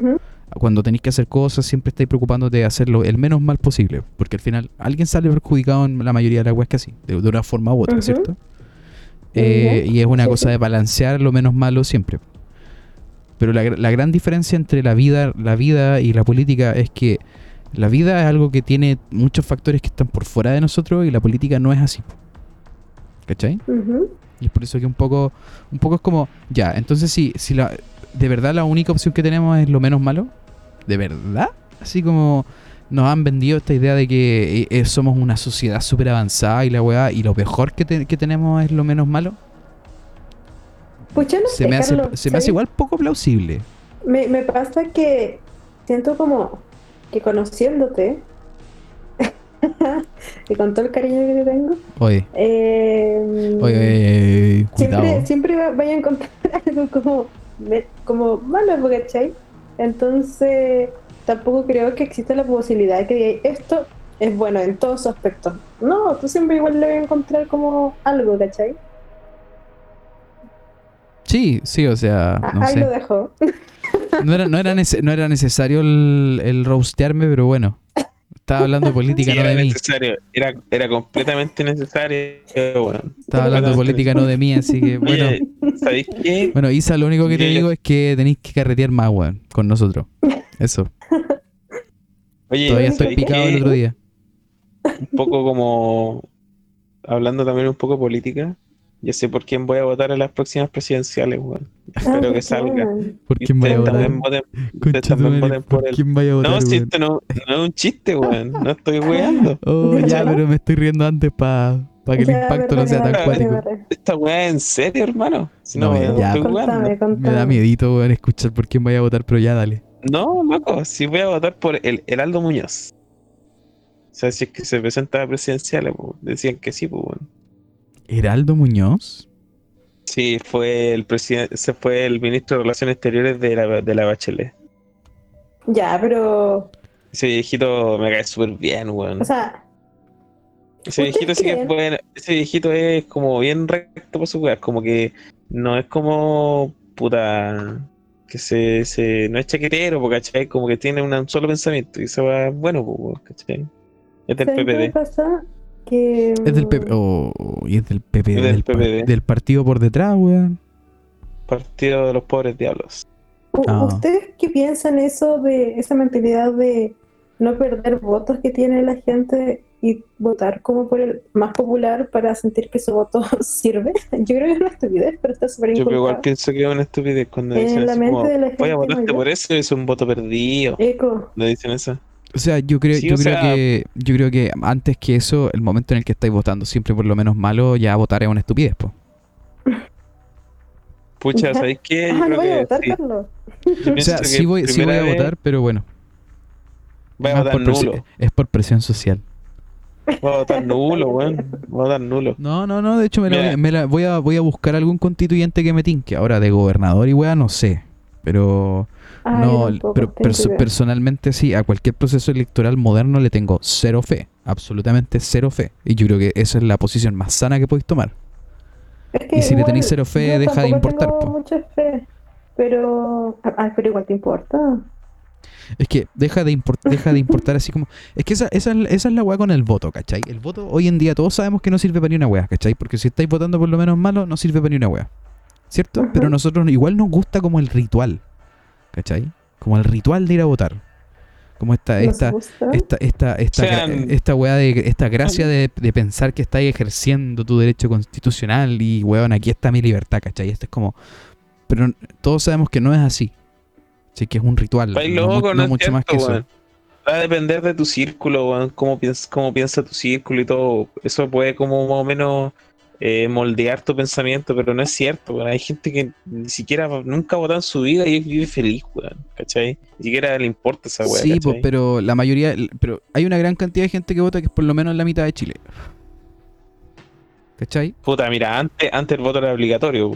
cuando tenéis que hacer cosas, siempre estáis preocupándote de hacerlo el menos mal posible. Porque al final alguien sale perjudicado en la mayoría de las weas que así, de, de una forma u otra. ¿cierto? Eh, y es una cosa de balancear lo menos malo siempre. Pero la, gr- la gran diferencia entre la vida, la vida y la política es que la vida es algo que tiene muchos factores que están por fuera de nosotros y la política no es así. ¿Cachai? Y es por eso que un poco, un poco es como, ya, entonces si, si la, de verdad la única opción que tenemos es lo menos malo, ¿de verdad? Así como nos han vendido esta idea de que eh, eh, somos una sociedad súper avanzada y la weá, y lo mejor que, te- que tenemos es lo menos malo,
Pucha, no
se
sé,
me hace,
Carlos,
se me hace igual poco plausible.
Me, me pasa que siento como que conociéndote, y con todo el cariño que te tengo,
Oye,
eh,
oye, oye,
siempre, siempre va- vaya a encontrar algo como, como malo, ¿cachai? Entonces, tampoco creo que exista la posibilidad de que digáis, esto es bueno en todos sus aspectos. No, tú siempre igual le vas a encontrar como algo, ¿cachai?
Sí, sí, o sea,
Ah,
no
Ahí lo
sé.
dejo.
No era, no era, nece- no era necesario el, el roastearme, pero bueno. Estaba hablando de política,
Sí,
no
era
de mí.
necesario, era, era completamente necesario. bueno.
Estaba hablando de política, no de mí, así que bueno.
Oye, ¿sabéis qué?
Bueno, Isa, lo único que te
Oye,
digo es que tenéis que carretear más, weón, con nosotros. Eso.
Oye,
Todavía estoy
¿sabéis
picado el otro día.
un poco como hablando también un poco de política. Yo sé por quién voy a votar en las próximas presidenciales, weón. Espero que salga.
¿Por quién vaya a votar?
también voten, también voten por
¿Por
él.
quién vaya a votar,
No, si esto no, no es un chiste, weón. No estoy weando.
Oh, ya, pero me estoy riendo antes para que el impacto no sea tan cuático.
Esta weá es en serio, hermano. Si no,
ya.
estoy.
Contame,
Me da miedito, weón, escuchar por quién vaya a votar, pero ya dale.
No, loco, si voy a votar por el Heraldo Muñoz. O sea, si es que se presenta a presidenciales, pues, decían que sí, pues, weón.
¿Heraldo Muñoz?
Sí, fue el presidente, ese fue el ministro de Relaciones Exteriores de la, de la Bachelet.
Ya, pero.
Ese viejito me cae súper bien, weón.
O sea,
Ese
¿ustedes
viejito sí que es bueno. Ese viejito es como bien recto por su weá. Como que no es como puta. Que se, se no es chaquetero, ¿cachai? Como que tiene un solo pensamiento. Y eso va bueno, weón, ¿cachai? Es del
¿saben qué me
PPD.
pasa? Que.
Es del PP. Oh, oh, y es del PP.
Es del PPD.
del partido por detrás, weón.
Partido de los pobres diablos.
Ah.
¿Ustedes qué piensan eso de esa mentalidad de no perder votos que tiene la gente y votar como por el más popular para sentir que su voto sirve? Yo creo que es una estupidez, pero está súper
Yo igual pienso que es una estupidez cuando
En
dicen
la
así
mente
como,
de la
Oye, votaste
mayor.
por eso y es un voto perdido.
Eco.
No dicen eso.
O sea, yo creo,
Sí,
yo creo
sea-
que, yo creo que antes que eso, el momento en el que estáis votando siempre por lo menos malo, ya votar es una estupidez, po.
Pucha. ¿sabéis qué? Yo
Ah, no
creo
voy a
que
votar,
sí.
Carlos.
Yo
O sea, sí voy, sí voy a
vez
votar, pero bueno.
Va a votar nulo.
Es por presión social.
Va a votar nulo, weón. Va a votar nulo.
No, no, no, de hecho me, la voy, a- me la- voy a, voy a buscar algún constituyente que me tinque. Ahora, de gobernador y weá, no sé. Pero No,
tampoco,
pero perso-
idea.
personalmente sí, a cualquier proceso electoral moderno le tengo cero fe, absolutamente cero fe. Y yo creo que esa es la posición más sana que podéis tomar.
Es que
y si le
igual
tenéis cero fe, deja de importar,
tengo mucha fe, pero. Ah, pero igual te importa.
Es que deja de, import- deja de importar así como... Es que esa, esa, es- esa es la weá con el voto, ¿cachai? El voto hoy en día todos sabemos que no sirve para ni una weá, ¿cachai? Porque si estáis votando por lo menos malo, no sirve para ni una weá. ¿Cierto?
Ujú.
Pero a nosotros igual nos gusta como el ritual, ¿cachai? Como el ritual de ir a votar. Como esta, esta, esta, esta, esta, esta weá de, esta gracia de, de pensar que estáis ejerciendo tu derecho constitucional y weón, aquí está mi libertad, ¿cachai? Esto es como... Pero todos sabemos que no es así. Así que es un ritual.
Estáis
no mu-
loco,
no
no, es
mucho más que eso.
Va a depender de tu círculo, weón. Cómo piensa, cómo piensa tu círculo y todo. Eso puede como más o menos eh, moldear tu pensamiento, pero no es cierto, weón. Hay gente que ni siquiera nunca ha votado en su vida y vive feliz, weón. ¿Cachai? Ni siquiera le importa esa weá.
Sí, pues, pero la mayoría, pero hay una gran cantidad de gente que vota que es por lo menos la mitad de Chile. ¿Cachai?
Puta, mira, antes, antes el voto era obligatorio.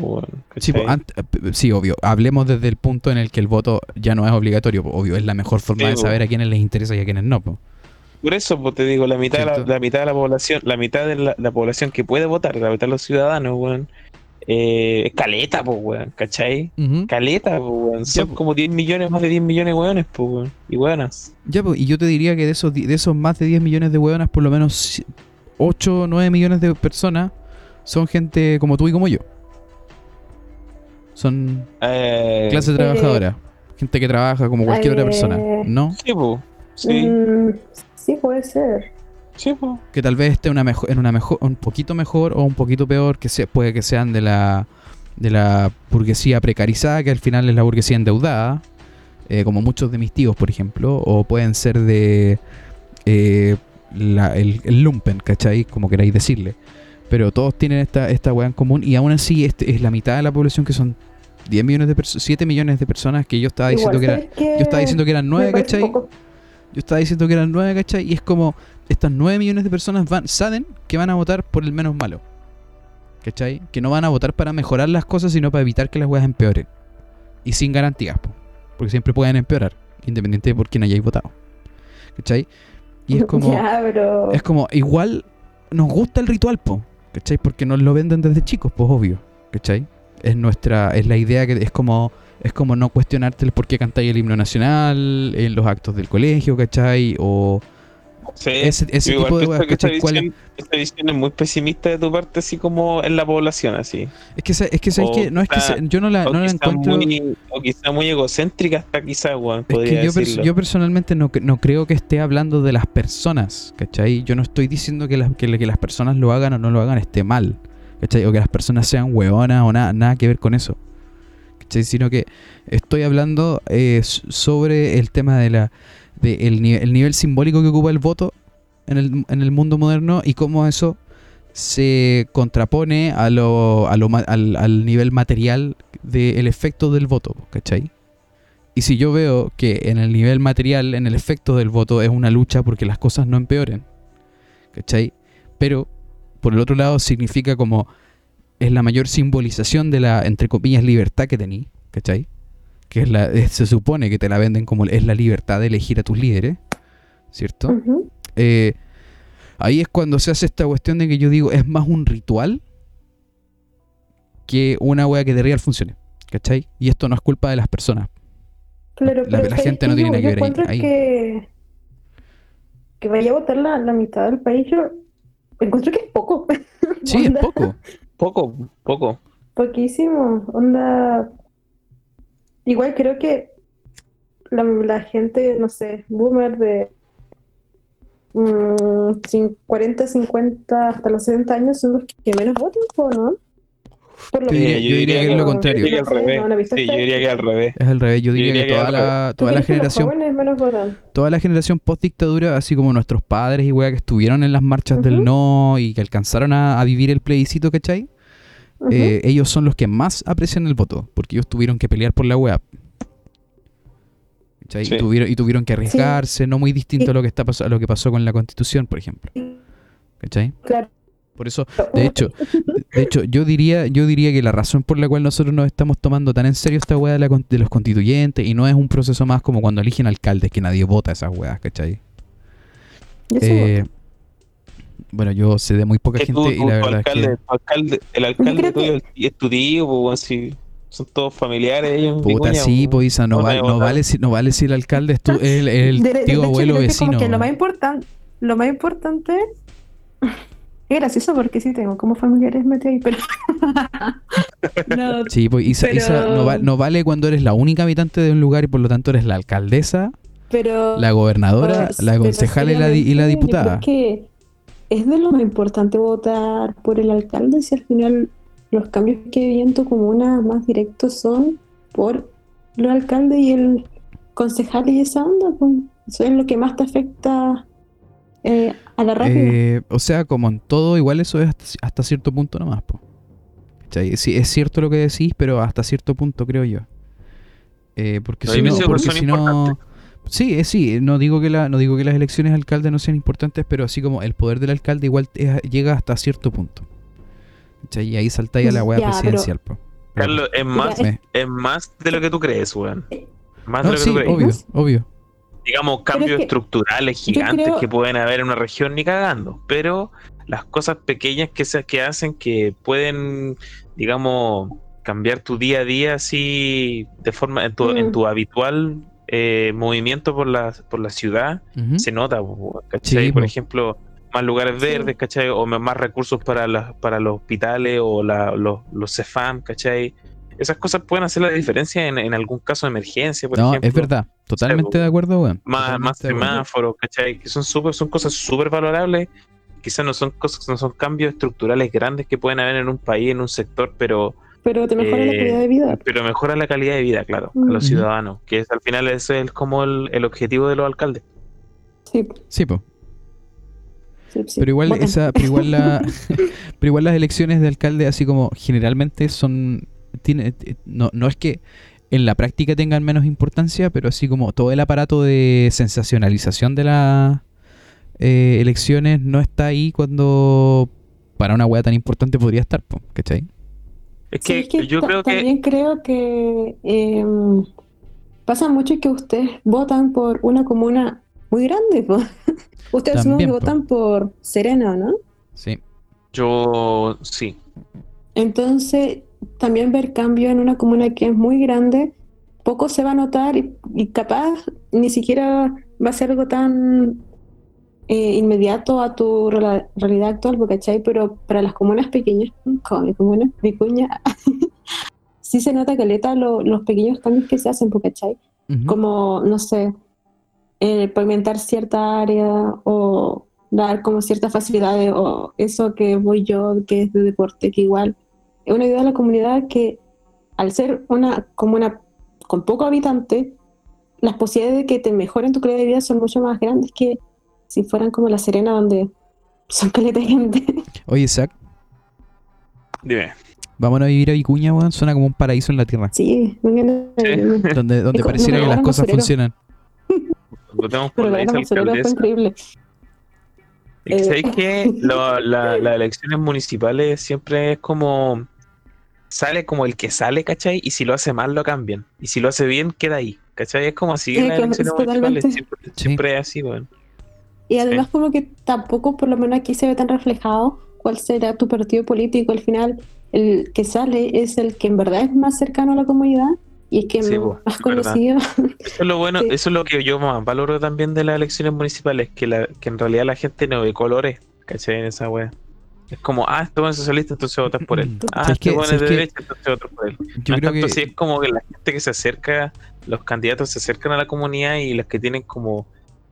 Sí, eh, sí, obvio. Hablemos desde el punto en el que el voto ya no es obligatorio. Obvio, es la mejor forma
Sí,
de saber a quiénes les interesa y a quiénes no. po.
Por eso, pues te digo, la mitad, de la, la mitad de la población, la mitad de la, la población que puede votar, la mitad de los ciudadanos, weón, eh, es caleta, pues, weón, ¿cachai? Caleta, pues, weón. Son como 10 millones, más de 10 millones de weones, pues, weón. Y weonas.
Ya, pues, y yo te diría que de esos, de esos más de 10 millones de hueonas, por lo menos 8 o 9 millones de personas son gente como tú y como yo. Son
Eh,
clase trabajadora. Gente que trabaja como cualquier otra persona.
Eh,
¿No?
Sí, pues. Sí,
Mm, sí, puede ser.
sí, pues.
que tal vez esté una mejo- en una mejor, un poquito mejor o un poquito peor, que se, puede que sean de la de la burguesía precarizada, que al final es la burguesía endeudada, eh, como muchos de mis tíos, por ejemplo, o pueden ser de eh, la- el, el lumpen, ¿cachai? Como queráis decirle. Pero todos tienen esta, esta weá en común y aún así este es la mitad de la población que son 10 millones de personas, 7 millones de personas que yo estaba diciendo
Igual,
que eran... Yo estaba diciendo que eran
Me
9,
parece un
¿cachai?
poco-
Yo estaba diciendo que eran 9, ¿cachai? Y es como, estas 9 millones de personas van, saben que van a votar por el menos malo. ¿Cachai? Que no van a votar para mejorar las cosas, sino para evitar que las weas empeoren. Y sin garantías, po, porque siempre pueden empeorar, independiente de por quién hayáis votado. ¿Cachai? Y es como,
Ya,
es como, igual nos gusta el ritual, po, ¿cachai? Porque nos lo venden desde chicos, pues obvio, ¿cachai? Es nuestra, es la idea que es como, es como no cuestionarte el por qué cantáis el himno nacional en los actos del colegio, ¿cachai? O
Sí.
ese, tipo de
que esta
¿cachai? ¿Cuál es?
visión, esta visión es muy pesimista de tu parte, así como en la población, así.
Es que, es que, ¿sabes
O
qué? No es que
quizá-
se- yo no la, no la encuentro...
muy, o quizá muy egocéntrica hasta quizá, weón,
Es
podría
que yo, pers-
decirlo.
yo personalmente no, no creo que esté hablando de las personas, ¿cachai? Yo no estoy diciendo que, las que, que las personas lo hagan o no lo hagan esté mal, ¿cachai? O que las personas sean hueonas o nada, nada que ver con eso, Sino que estoy hablando eh, sobre el tema de la de el, nive- el nivel simbólico que ocupa el voto en el, en el mundo moderno y cómo eso se contrapone a lo, a lo al, al nivel material del efecto del voto, ¿cachai? Y si yo veo que en el nivel material, en el efecto del voto, es una lucha porque las cosas no empeoren, ¿cachai? Pero, por el otro lado, significa como es la mayor simbolización de la, entre comillas, libertad que tení, ¿cachai? que es la, es- se supone que te la venden como es la libertad de elegir a tus líderes, ¿cierto? Eh, ahí es cuando se hace esta cuestión de que yo digo, es más un ritual que una wea que de real funcione, ¿cachai? Y esto no es culpa de las personas.
Claro,
La-
pero
la
¿sabes
gente no tiene nada que ver ahí- ahí.
Que, que vaya a votar la, la mitad del país, yo encuentro que es poco.
Sí, es poco.
Poco, poco.
Poquísimo. Onda. Igual creo que la, la gente, no sé, boomer de mm, cin- 40, 50 hasta los 60 años son los que menos votan, ¿o ¿no? Por lo
Yo diría- yo diría que es lo contrario.
Yo diría que al revés. Sí, yo diría que al revés.
Es al revés. Yo
Yo
diría, que
que
toda la,
¿Tú
toda la
crees que los
generación toda la generación post dictadura, así como nuestros padres y weá que estuvieron en las marchas del no y que alcanzaron a, a vivir el plebiscito, ¿cachai? Eh, ellos son los que más aprecian el voto, porque ellos tuvieron que pelear por la web. ¿Cachai?
Sí.
Y, tuvieron, y tuvieron que arriesgarse, no muy distinto a lo que está a lo que pasó con la constitución, por ejemplo. ¿Cachai?
Claro.
Por eso, de hecho, de hecho, yo diría, yo diría que la razón por la cual nosotros nos estamos tomando tan en serio esta weá de, la con- de los constituyentes y no es un proceso más como cuando eligen alcaldes que nadie vota esas weas, ¿cachai?
Yo
Eh, bueno, yo sé de muy poca
Que
gente
tú,
y la verdad es
alcalde,
que
alcalde- el alcalde tuyo es tu tío, pues, weón, si son todos familiares ellos.
puta sí,
pues.
pues no, vale si no vale si el alcalde es tu, el, el
De- de- de
tío
hecho,
abuelo
que como
vecino.
que lo más importante, lo más importante es gracioso porque sí tengo como familiares metidos ahí, pero no,
Sí, pues Isa,
Pero-
Isa, no, va- no vale cuando eres la única habitante de un lugar y por lo tanto eres la alcaldesa,
pero
la gobernadora,
pues,
la
pero
concejala y la, y la diputada.
que es de lo más importante votar por el alcalde si al final los cambios que hay en tu comuna más directos son por los alcaldes y el concejal y esa onda, pues. eso es lo que más te afecta eh, a la rápida.
Eh, o sea, como en todo, igual eso es hasta, hasta cierto punto nomás. Po. Sí, es cierto lo que decís, pero hasta cierto punto creo yo. Eh, porque si no, porque si no sí, eh, sí, no digo que la, no digo que las elecciones de alcalde no sean importantes, pero así como el poder del alcalde igual es- llega hasta cierto punto. ¿Cachai? Y ahí saltáis a la weá
Ya, pero-
presidencial, po.
Carlos, es más, es más de lo que tú crees, weón. Más de lo que
sí,
tú crees.
obvio, obvio.
Digamos,
es
cambios
que
estructurales gigantes
creo-
que pueden haber en una región ni cagando, pero las cosas pequeñas que, se, que hacen que pueden, digamos, cambiar tu día a día así de forma, en tu, en
Mm.
tu habitual eh, movimiento por la, por la ciudad, se nota, ¿cachai?
Sí,
por
po.
ejemplo, más lugares
Sí.
verdes, ¿cachai? O más recursos para, las para los hospitales o la- los, los CEFAM, ¿cachai? Esas cosas pueden hacer la diferencia en, en algún caso de emergencia, por
No,
ejemplo.
es verdad. Totalmente de acuerdo, weón.
Más, más semáforos, ¿cachai? Que son súper, son cosas súper valorables. Quizás no son cosas, no son cambios estructurales grandes que pueden haber en un país, en un sector, pero,
pero te mejora la
eh,
calidad de vida.
pero mejora la calidad de vida, claro, a los ciudadanos. Que es, al final ese es como el, el objetivo de los alcaldes.
Sí,
Sí, po.
sí, sí.
Pero igual esa, pero igual la, pero igual las elecciones de alcalde así como generalmente son tiene, eh, no, no es que en la práctica tengan menos importancia, pero así como todo el aparato de sensacionalización de las eh, elecciones no está ahí cuando para una wea tan importante podría estar, ¿cachai?
Es
Sí,
que,
es que
yo creo que
también creo que em, pasa mucho que ustedes votan por una comuna muy grande. po. Ustedes que
También, po.
votan por Serena, ¿no?
Sí.
yo sí.
Entonces, también ver cambio en una comuna que es muy grande, poco se va a notar y, y capaz ni siquiera va a ser algo tan eh, inmediato a tu realidad actual, porque, ¿cachai? Pero para las comunas pequeñas, como mi comuna, Vicuña, sí se nota caleta lo- los pequeños cambios que se hacen, porque, ¿cachai?
Ujú.
como, no sé, eh, pavimentar cierta área o dar como ciertas facilidades o eso que voy yo, que es de deporte, que igual es una idea de la comunidad que al ser una comuna con poco habitante, las posibilidades de que te mejoren tu calidad de vida son mucho más grandes que si fueran como La Serena, donde son caleta de gente.
Oye, Zach,
Dime.
vámonos a vivir a Vicuña, weón. Suena como un paraíso en la tierra.
sí, vengan a-
Sí.
Donde, donde pareciera que las cosas
basurero.
funcionan.
Votemos por
Pero
la vicealcaldesa.
increíble.
Es que,
Eh,
las elecciones municipales siempre es como sale como el que sale, ¿cachai? Y si lo hace mal, lo cambian. Y si lo hace bien, queda ahí, ¿cachai? Es como así
Sí,
en las elecciones
totalmente.
municipales. Siempre,
Sí.
siempre es así, weón.
Y además como que tampoco, por lo menos aquí se ve tan reflejado cuál será tu partido político. Al final, el que sale es el que en verdad es más cercano a la comunidad y es que
Sí,
más
verdad.
conocido.
Eso es lo bueno,
Sí.
eso es lo que yo más valoro también de las elecciones municipales, que, la, que en realidad la gente no ve colores, ¿cachai? En esa wea. Es como, ah, este bueno es socialista, entonces votas por él. Ah,
¿Sabes
este
qué?
bueno es
¿Sabes
de derecha, entonces votas por él.
Yo
no es
creo
tanto
que
así, es como que la gente que se acerca, los candidatos se acercan a la comunidad y los que tienen como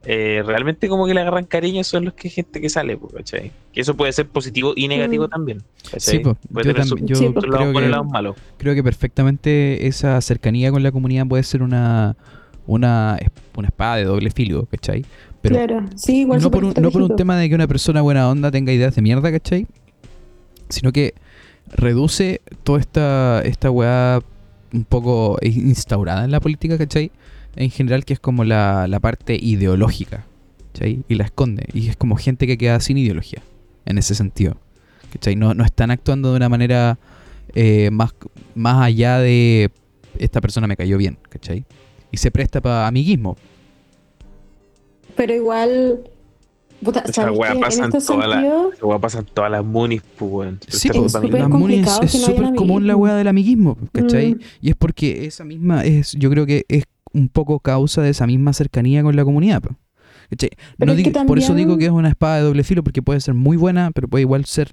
eh, realmente como que le agarran cariño son los que gente que sale, ¿cachai? Que eso puede ser positivo y negativo
Mm.
también. ¿cachai?
Sí, po,
Puede
yo,
tener
también-
su-
yo
Sí,
lado
creo,
bueno y
que,
lado malo.
creo que perfectamente esa cercanía con la comunidad puede ser una, una, una espada de doble filo, ¿cachai? Pero
claro, sí, igual
no por, un, no por un
estratégico.
tema de que una persona buena onda tenga ideas de mierda, ¿cachai? Sino que reduce toda esta, esta weá un poco instaurada en la política, ¿cachai? En general, que es como la, la parte ideológica, ¿cachai? Y la esconde. Y es como gente que queda sin ideología, en ese sentido, ¿cachai? No, no están actuando de una manera eh, más, más allá de esta persona me cayó bien, ¿cachai? Y se presta para amiguismo.
Pero igual, puta,
Esa
¿sabes
wea
qué?
pasa
estos
toda la- pasa en todas las munis, pues, weón.
Sí, pues,
súper
las munis es
no
súper común la weá del amiguismo, ¿cachai?
Mm.
Y es porque esa misma es, yo creo que es un poco causa de esa misma cercanía con la comunidad, po, ¿cachai? No
es que
Por eso digo que es una espada de doble filo, porque puede ser muy buena, pero puede igual ser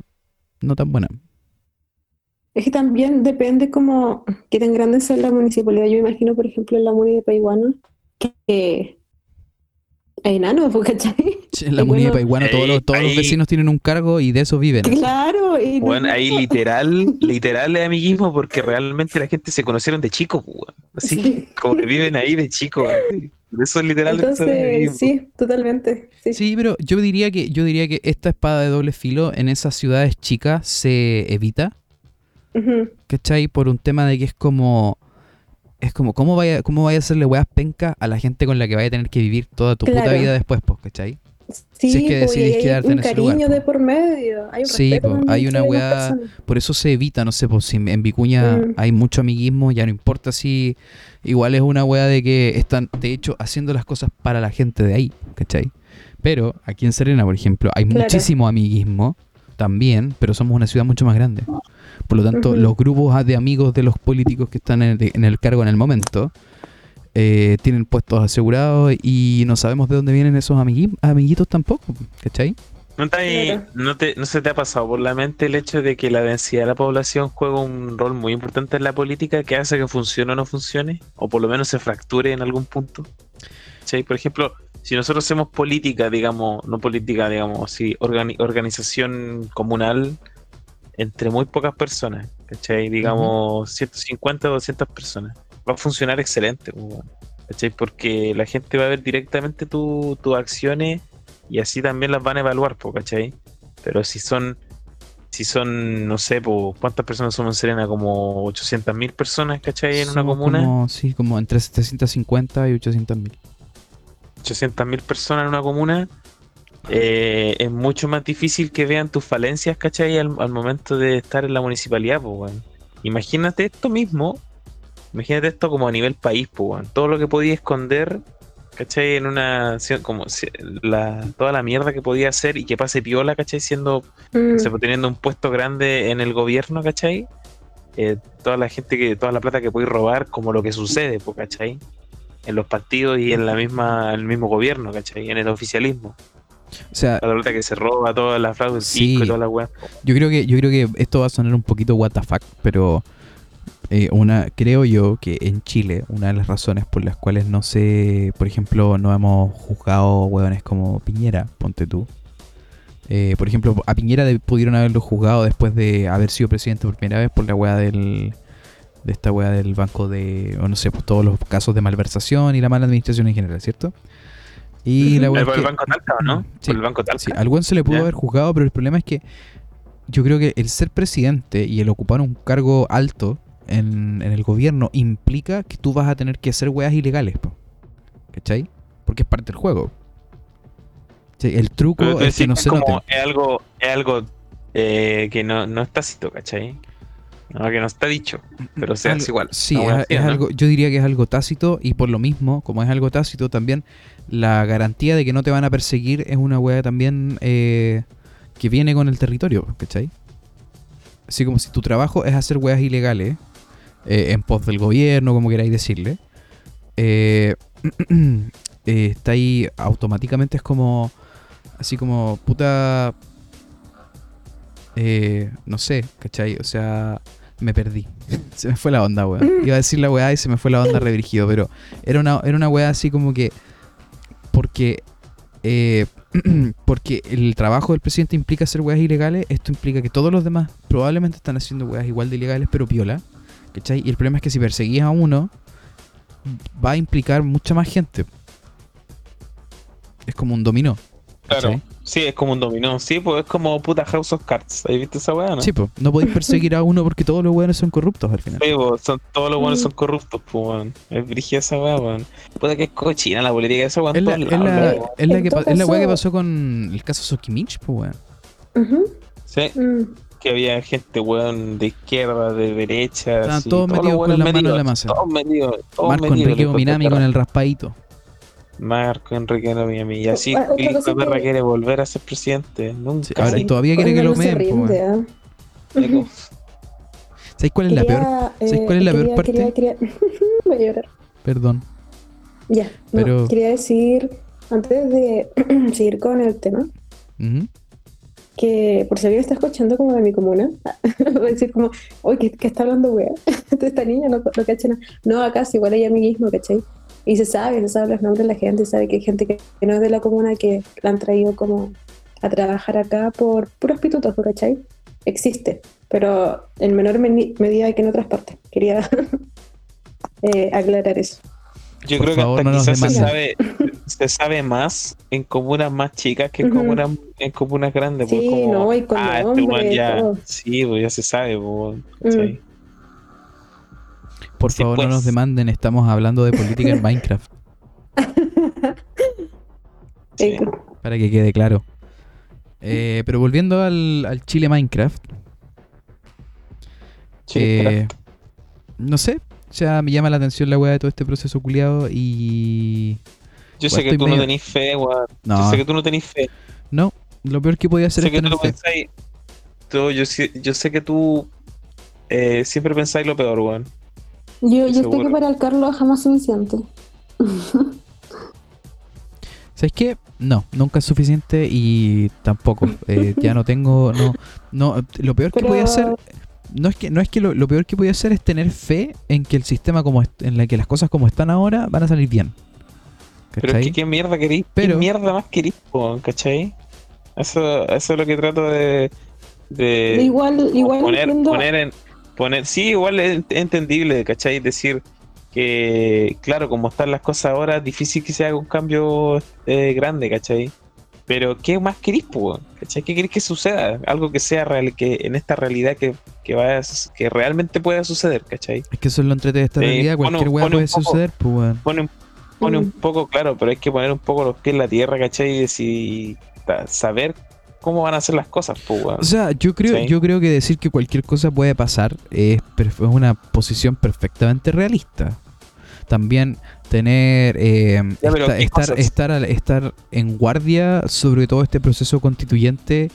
no tan buena.
Es que también depende como qué tan grande sea la municipalidad. Yo imagino, por ejemplo, en la muni de Paiguano, que enanos, ¿po? ¿cachai?
En la
Y
munidad de
bueno,
Paiguano todos, los,
ahí-
vecinos tienen un cargo y de eso viven.
Claro, y no-
Weón, ahí literal, literal es amiguismo porque realmente la gente se conocieron de chico, pues, weón. Así,
Sí.
como que viven ahí de chico, weón. Eso es literal. eso es
Entonces, sí, totalmente. Sí.
Sí, pero yo diría que yo diría que esta espada de doble filo en esas ciudades chicas se evita,
Ujú.
¿cachai? Por un tema de que es como. Es como, ¿cómo vaya, cómo vaya a hacerle weas penca a la gente con la que vaya a tener que vivir toda tu puta vida después, pues, ¿cachai?
Sí,
Si es que decidís
hay
quedarte
un
en ese
cariño
lugar,
de por medio. Hay un
Sí, po, hay una weá-. Por eso se evita, no sé, pues si en Vicuña
Mm.
hay mucho amiguismo, ya no importa si igual es una wea de que están, de hecho, haciendo las cosas para la gente de ahí, ¿cachai? Pero aquí en Serena, por ejemplo, hay
Claro.
muchísimo amiguismo también, pero somos una ciudad mucho más grande. Por lo tanto, los grupos de amigos de los políticos que están en el, en el cargo en el momento eh, tienen puestos asegurados y no sabemos de dónde vienen esos amigui- amiguitos tampoco, ¿cachai?
¿No, te, hay- no, te- ¿No se te ha pasado por la mente el hecho de que la densidad de la población juega un rol muy importante en la política que hace que funcione o no funcione? O por lo menos se fracture en algún punto. ¿Cachai? Por ejemplo, si nosotros hacemos política, digamos, no política, digamos, organi- organización comunal entre muy pocas personas, ¿cachai? Digamos, 150 o 200 personas. Va a funcionar excelente, pues, ¿cachai? Porque la gente va a ver directamente tu- tus acciones y así también las van a evaluar, po, ¿cachai? Pero si son, si son, no sé, po, ¿cuántas personas somos en Serena? Como 800 mil personas, ¿cachai? En una comuna.
Como, sí, como entre 750 y 800 mil.
800 mil personas en una comuna, eh, es mucho más difícil que vean tus falencias, ¿cachai? Al, al momento de estar en la municipalidad, pues. Imagínate esto mismo, imagínate esto como a nivel país, pues. Todo lo que podía esconder, ¿cachai? En una, como la, toda la mierda que podía hacer y que pase piola, ¿cachai? Siendo,
Mm.
o sea, pues, teniendo un puesto grande en el gobierno, ¿cachai? Eh, toda la gente que, toda la plata que podéis robar, como lo que sucede, pues, ¿cachai? En los partidos y en la misma, el mismo gobierno, ¿cachai? En el oficialismo.
O sea,
la plata que se roba, toda la fraude del
Sí.
y toda la weá.
yo creo que yo creo que esto va a sonar un poquito what the fuck, pero eh, una creo yo que en Chile una de las razones por las cuales no sé, por ejemplo, no hemos juzgado hueones como Piñera, ponte tú. Eh, por ejemplo, a Piñera de- pudieron haberlo juzgado después de haber sido presidente por primera vez por la weá del de esta weá del banco de, o no sé, pues todos los casos de malversación y la mala administración en general, ¿cierto? Y la
el
que-
Banco Talca, ¿o ¿no?
Sí.
Por el Banco Talca.
Sí, al buen se le pudo haber juzgado, pero el problema es que yo creo que el ser presidente y el ocupar un cargo alto en, en el gobierno implica que tú vas a tener que hacer weas ilegales, po. ¿cachai? Porque es parte del juego. Sí, el truco es que no se
como
note.
es algo, es algo eh, que no, no es tácito, ¿cachai? No, que no está dicho, pero se hace igual.
Sí, es, algo, yo diría que es algo tácito y por lo mismo, como es algo tácito, también la garantía de que no te van a perseguir es una weá también eh, que viene con el territorio, ¿cachai? Así como si tu trabajo es hacer weas ilegales eh, en pos del gobierno, como queráis decirle, eh, está ahí automáticamente es como, así como, puta, eh, no sé, ¿cachai? O sea, me perdí. Se me fue la onda, weón. Iba a decir la weá y se me fue la onda redirigido, pero era una, era una weá así como que. Porque. eh, porque el trabajo del presidente implica hacer weas ilegales, esto implica que todos los demás probablemente están haciendo weas igual de ilegales, pero piola. ¿Cachai? Y el problema es que si perseguís a uno, va a implicar mucha más gente. Es como un dominó.
Claro. Sí, es como un dominó. Sí, pues es como puta House of Cards. ¿Has visto esa weá, no?
Sí, pues, no podéis perseguir a uno porque todos los weones son corruptos al final.
Sí, pues, son, todos los
Mm.
son corruptos, pues, weón. Es brígida esa weá, weón. Puta que es cochina la política de esa weón.
Es la, es
lados,
la,
weón.
es la
En
que
todo
pa- es la weá que pasó con el caso Sokimich, pues weón.
Sí,
mm.
que había gente, weón, de izquierda, de derecha.
Estaban
así,
todos metidos con
weones
las manos en la masa.
Todos metidos, todos
Marco
metidos,
Enrique Minami con el raspadito.
Marco Enrique Minami. Y así,
Ah, cosa
de perra
que-
quiere volver a ser presidente. Nunca.
Sí, ahora,
sí.
y todavía quiere que lo meen,
¿ah?
¿Sabes cuál es la peor? ¿sabes
eh,
cuál es la peor
quería-
parte?
quería- quería- Voy a llorar.
Perdón.
Ya, no,
Pero-
quería decir, antes de seguir con el tema, que por si alguien está escuchando como de mi comuna, voy a decir como, oye, ¿qué, qué está hablando, wea? De esta niña no, no cacha nada. No, acá sí, igual hay amiguismo, ¿cachai? Y se sabe, se sabe los nombres de la gente, se sabe que hay gente que, no es de la comuna que la han traído como a trabajar acá por puros pitutos, ¿cachai? Existe, pero en menor medida que en otras partes. Quería eh, aclarar eso.
Yo
Por
creo que hasta
no
quizás se sabe, se sabe más en comunas más chicas que en comunas, en comunas grandes. pues,
Sí,
como,
no, y con
ah, este
nombre,
ya,
todo.
sí, pues ya se sabe, pues,
Mm.
Por favor, no nos demanden, estamos hablando de política en Minecraft,
Sí.
Para que quede claro. Eh, pero volviendo al, al Chile Minecraft, eh, no sé, o sea, me llama la atención la weá de todo este proceso culiado y...
Yo sé que tú
medio-
no tenés fe, weón. Yo
No,
sé que tú no tenés fe.
no, lo peor que podía hacer
sé
es
que tú
tener
lo
fe.
pensáis. tú- yo, sé- yo sé que tú eh, siempre pensáis lo peor, weón.
Yo, yo sé
Seguro.
que para el Carlos jamás es suficiente.
¿Sabes qué? No, nunca es suficiente y tampoco. eh, ya no tengo. No, no, lo peor que
Pero-
podía hacer. No es que, no es que lo, lo peor que podía hacer es tener fe en que el sistema como est- en la que las cosas como están ahora van a salir bien.
Pero es que qué mierda querís,
Pero-
qué mierda más querís, ¿cachai? Eso, eso es lo que trato de, de
igual, igual
poner,
entiendo.
poner en poner, sí, igual es entendible, ¿cachai? Decir que, claro, como están las cosas ahora, es difícil que se haga un cambio eh, grande, ¿cachai? Pero, ¿qué más querís, po? ¿cachai? ¿Qué querés que suceda? Algo que sea real, que en esta realidad que, que, vaya que realmente pueda suceder, ¿cachai?
Es que eso es lo entrete de esta
Eh,
realidad.
pone-
Cualquier
un
puede
poco-
suceder, pues weón.
Pone, un- pone un
Mm.
poco, claro, pero hay que poner un poco los pies en la tierra, ¿cachai? Y decir, saber cómo van a ser las cosas, pues.
O sea, yo creo,
Sí.
yo creo que decir que cualquier cosa puede pasar es, una posición perfectamente realista. También tener eh,
Ya, pero
esta-
¿qué
estar, estar, estar en guardia sobre todo este proceso constituyente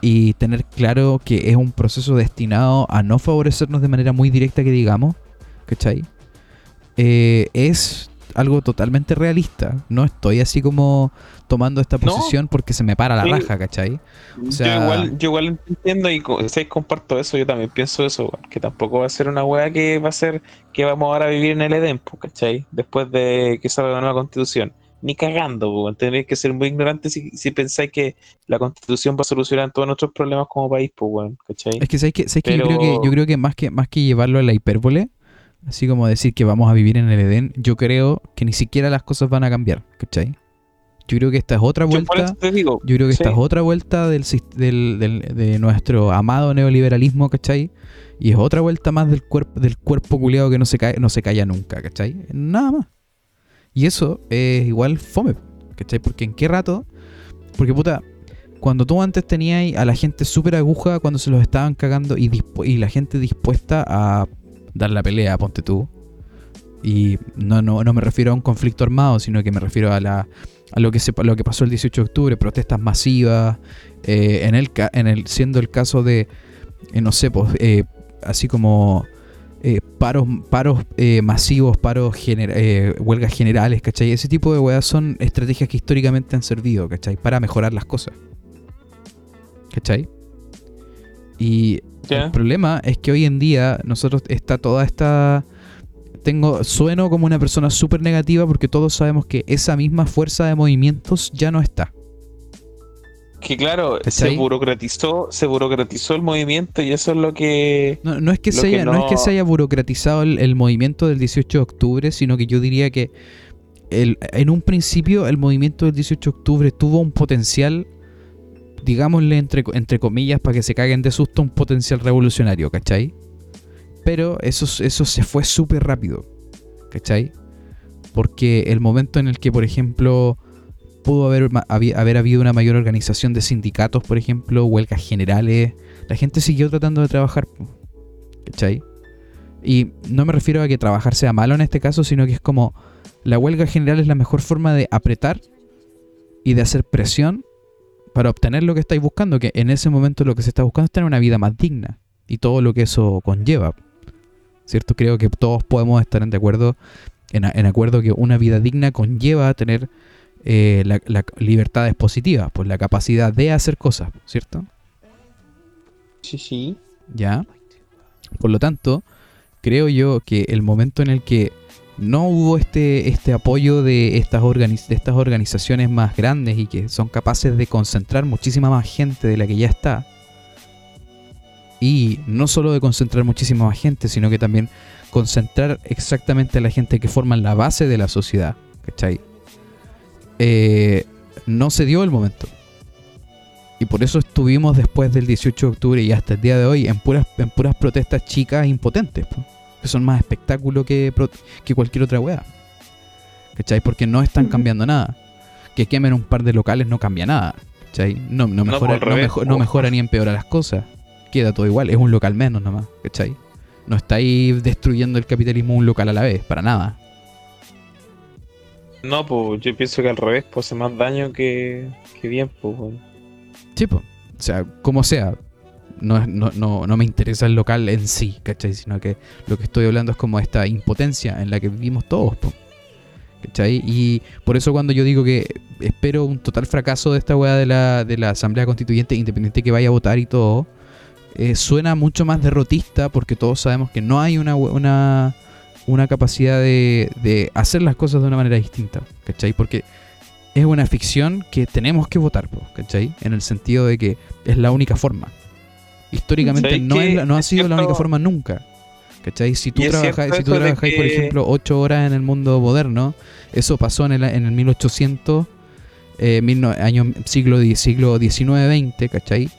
y tener claro que es un proceso destinado a no favorecernos de manera muy directa que digamos, ¿cachai? Eh, es algo totalmente realista. No estoy así como tomando esta
No.
posición porque se me para la
Sí.
raja, ¿cachai? O sea-
yo, igual, yo igual entiendo y ¿sabes? comparto eso, yo también pienso eso, que tampoco va a ser una weá que va a ser que vamos ahora a vivir en el Edén, ¿cachai? Después de que salga la nueva constitución. Ni cagando, weón. tenéis que ser muy ignorantes si, si pensáis que la constitución va a solucionar todos nuestros problemas como país, pues, ¿cachai?
Es que, ¿sabes que, ¿sabes que yo, creo que
Pero-
yo creo que más que más que llevarlo a la hipérbole, así como decir que vamos a vivir en el Edén, yo creo que ni siquiera las cosas van a cambiar, ¿cachai? Yo creo que esta es otra vuelta,
digo,
yo creo que esta es otra vuelta del, del- del- de nuestro amado neoliberalismo, ¿cachai? Y es otra vuelta más del cuerpo del cuerpo culiado que no se cae, no se calla nunca, ¿cachai? Nada más. Y eso es igual fome, ¿cachai? Porque en qué rato, porque puta, cuando tú antes tenías a la gente súper aguja cuando se los estaban cagando y la gente dispuesta a dar la pelea, ponte tú. Y no, no, no me refiero a un conflicto armado, sino que me refiero a, la, a lo, que se, lo que pasó el 18 de octubre, protestas masivas, eh, en el, en el, siendo el caso de, eh, no sé, pues, eh, así como paros, paros masivos, paros, gener- huelgas generales, ¿cachai? Ese tipo de weas son estrategias que históricamente han servido, ¿cachai? Para mejorar las cosas. ¿Cachai? Y el problema es que hoy en día nosotros está toda esta... Tengo, sueno como una persona súper negativa porque todos sabemos que esa misma fuerza de movimientos ya no está.
Que claro, se burocratizó, se burocratizó el movimiento y eso es lo que
No, no es que, se
que
haya, no... es que se haya burocratizado el, el movimiento del 18 de octubre, sino que yo diría que el- en un principio el movimiento del 18 de octubre tuvo un potencial, digámosle entre, entre comillas, para que se caguen de susto, un potencial revolucionario, ¿cachai? Pero eso, eso se fue súper rápido, ¿cachai? Porque el momento en el que, por ejemplo, pudo haber, haber habido una mayor organización de sindicatos, por ejemplo, huelgas generales, la gente siguió tratando de trabajar, ¿cachai? Y no me refiero a que trabajar sea malo en este caso, sino que es como la huelga general es la mejor forma de apretar y de hacer presión para obtener lo que estáis buscando, que en ese momento lo que se está buscando es tener una vida más digna y todo lo que eso conlleva. ¿Cierto? Creo que todos podemos estar en de acuerdo en, en acuerdo que una vida digna conlleva tener eh, la, la libertades positivas, pues la capacidad de hacer cosas, ¿cierto?
Sí, sí.
¿Ya? Por lo tanto, creo yo que el momento en el que no hubo este, este apoyo de estas, de estas organizaciones más grandes y que son capaces de concentrar muchísima más gente de la que ya está, y no solo de concentrar muchísima más gente, sino que también concentrar exactamente a la gente que forman la base de la sociedad, ¿cachai? Eh, no se dio el momento. Y por eso estuvimos después del 18 de octubre y hasta el día de hoy en puras, en puras protestas chicas impotentes, po, que son más espectáculo que, que cualquier otra wea. ¿Cachai? Porque no están cambiando nada. Que quemen un par de locales no cambia nada. ¿Cachai? No, no, mejora,
por
no,
revés,
mejo- no
po.
mejora ni empeora las cosas. Queda todo igual, es un local menos nomás, ¿cachai? No está ahí destruyendo el capitalismo un local a la vez, para nada.
No, pues yo pienso que al revés, pues hace más daño que, que bien, pues.
Sí, po. O sea, como sea, no, no, no, no me interesa el local en sí, ¿cachai? Sino que lo que estoy hablando es como esta impotencia en la que vivimos todos. ¿cachai? Y por eso cuando yo digo que espero un total fracaso de esta weá de la, de la Asamblea Constituyente, independiente que vaya a votar y todo, eh, suena mucho más derrotista porque todos sabemos que no hay una, una, una capacidad de, de hacer las cosas de una manera distinta, ¿cachai? Porque es una ficción que tenemos que votar, ¿cachai? En el sentido de que es la única forma. Históricamente
¿Sabes
no, es no ha sido la única forma nunca. ¿Cachai? Si tú
cierto
si tú trabajáis, por ejemplo, 8 horas en el mundo moderno, eso pasó en el, en el 1800, eh, mil no- año, siglo, siglo 19-20, ¿cachai?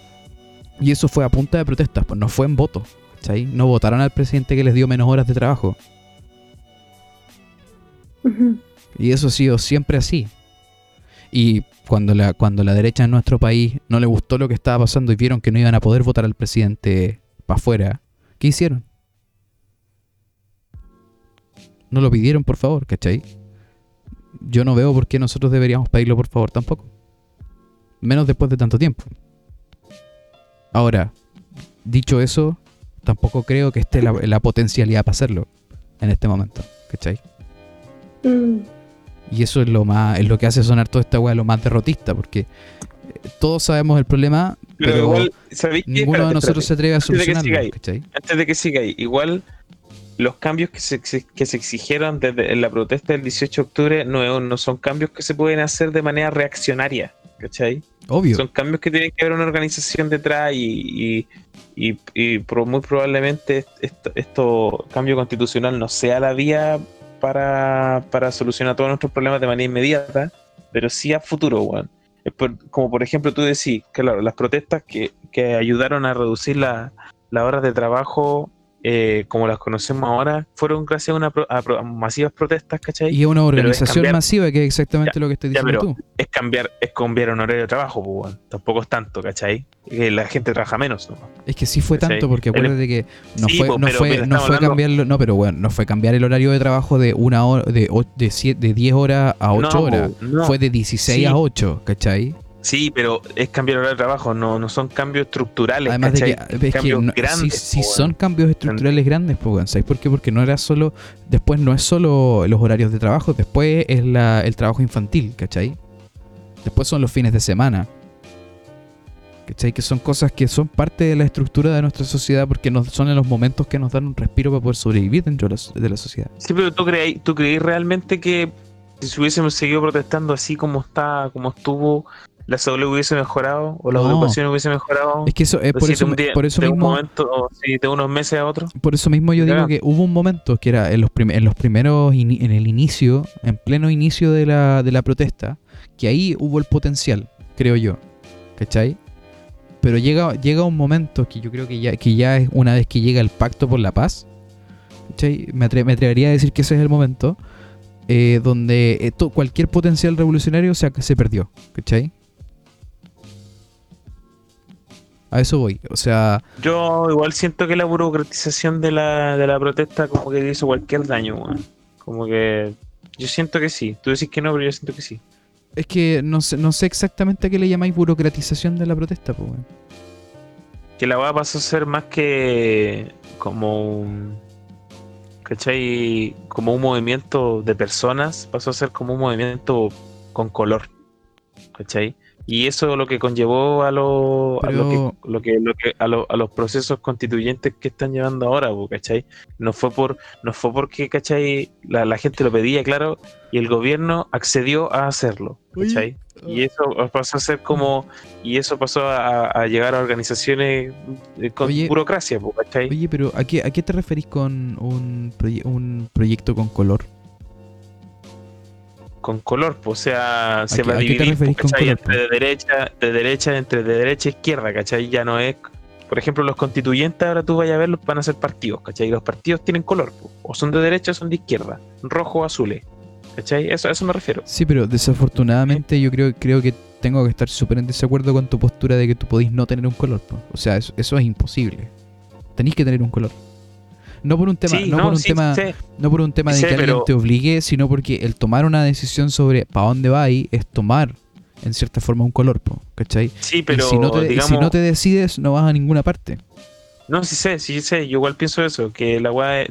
Y eso fue a punta de protestas, pues no fue en voto, ¿cachai? No votaron al presidente que les dio menos horas de trabajo. Y eso ha sido siempre así. Y cuando la, cuando la derecha en nuestro país no le gustó lo que estaba pasando y vieron que no iban a poder votar al presidente para afuera, ¿qué hicieron? No lo pidieron, por favor, ¿cachai? Yo no veo por qué nosotros deberíamos pedirlo, por favor, tampoco. Menos después de tanto tiempo. Ahora, dicho eso, tampoco creo que esté la, potencialidad para hacerlo en este momento, ¿cachai?
Mm.
Y eso es lo más, es lo que hace sonar toda esta weá lo más derrotista, porque eh, todos sabemos el problema,
Pero,
pero,
igual, ¿sabéis qué?
ninguno de
Espérate,
nosotros se atreve a
Antes de que
solucionarlo. ¿cachai?
antes de que siga ahí, igual los cambios que se, que se exigieron desde la protesta del 18 de octubre no, no son cambios que se pueden hacer de manera reaccionaria, ¿cachai?
Obvio.
Son cambios que tienen que haber una organización detrás y, y, y- muy probablemente esto, esto cambio constitucional no sea la vía para, para solucionar todos nuestros problemas de manera inmediata, pero sí a futuro, weón. Como por ejemplo tú decís, claro, las protestas que, que ayudaron a reducir la- las horas de trabajo eh, como las conocemos ahora, fueron gracias a, una pro- a a masivas protestas, ¿cachai?
Y es una organización
cambiar-
masiva, que es exactamente lo que estás
ya,
diciendo
pero-
tú.
Es cambiar, es cambiar un horario de trabajo, pues, tampoco es tanto, ¿cachai? Que la gente trabaja menos, ¿no?
Es que sí fue
¿cachai?
tanto, porque acuérdate que no
Sí,
fue, no
pero
fue, no
hablando-
cambiarlo, no, pero bueno, no fue cambiar el horario de trabajo de una hora, de, de, siete, de 10 horas a 8
No,
horas.
no.
Fue de 16
Sí.
a 8, ¿cachai?
Sí, pero es cambiar horario de trabajo, no, no son cambios estructurales,
Además de que, es que
cambios
no-
grandes. po, weón.
son cambios estructurales grandes, pues. ¿sabes por qué? Porque no era solo, después no es solo los horarios de trabajo, después es la, el trabajo infantil, ¿cachai? Después son los fines de semana. ¿Cachai? Que son cosas que son parte de la estructura de nuestra sociedad porque nos, son en los momentos que nos dan un respiro para poder sobrevivir dentro de la, de la sociedad.
Sí, pero tú creí, tú creí realmente que si hubiésemos seguido protestando así como está, como estuvo, la salud hubiese mejorado o la
No.
educación hubiese mejorado.
Es que eso es por eso,
un día-
por eso
de un
mismo
momento, o sí, de unos meses a otros.
Por eso mismo yo digo que hubo un momento que era en los, prim- en los primeros, en el inicio, en pleno inicio de la, de la protesta, que ahí hubo el potencial, creo yo. ¿Cachai? Pero llega, llega un momento que yo creo que ya, que ya es una vez que llega el pacto por la paz, ¿cachai? Me, atre- me atrevería a decir que ese es el momento eh, donde eh, to- cualquier potencial revolucionario se, se perdió, ¿cachai? A eso voy. O sea,
Yo igual siento que la burocratización de la, de la protesta como que hizo cualquier daño, weón. Como que yo siento que sí. Tú decís que no, pero yo siento que sí.
Es que no sé, no sé exactamente a qué le llamáis burocratización de la protesta, pues, weón.
Que la va pasó a ser más que como un, ¿cachai? Como un movimiento de personas, pasó a ser como un movimiento con color, ¿cachai? Y eso lo que conllevó a, lo, a lo que, lo que, lo que- a, lo- a los procesos constituyentes que están llevando ahora, ¿cachai? No fue por, no fue porque, ¿cachai? La, la gente lo pedía, claro, y el gobierno accedió a hacerlo, ¿cachai? Y eso pasó a ser como, y eso pasó a, a llegar a organizaciones eh, con
Oye.
burocracia, ¿cachai?
Oye, pero ¿a qué, a qué te referís con un, proye- un proyecto con color?
Con color, pues, o sea, se va a dividir ¿cachai? entre de derecha, de derecha, entre de derecha e izquierda, ¿cachai? Ya no es, por ejemplo, los constituyentes ahora tú vayas a verlos, van a ser partidos, ¿cachai? Y los partidos tienen color, po, o son de derecha o son de izquierda, rojo o azules, ¿cachai? Eso, a eso me refiero.
Sí, pero desafortunadamente yo creo, creo que tengo que estar súper en desacuerdo con tu postura de que tú podís no tener un color. O sea, eso, eso es imposible. Tenéis que tener un color. No por un tema,
sí,
no, por un
sí,
tema, no por un tema de
Sí,
que alguien
pero-
te obligue, sino porque el tomar una decisión sobre para dónde va ahí es tomar en cierta forma un color, po, ¿cachai?
Sí, pero
y si no, te,
digamos,
si no te decides, no vas a ninguna parte.
No, sí sé, sí sé, yo igual pienso eso, que la weá, eh,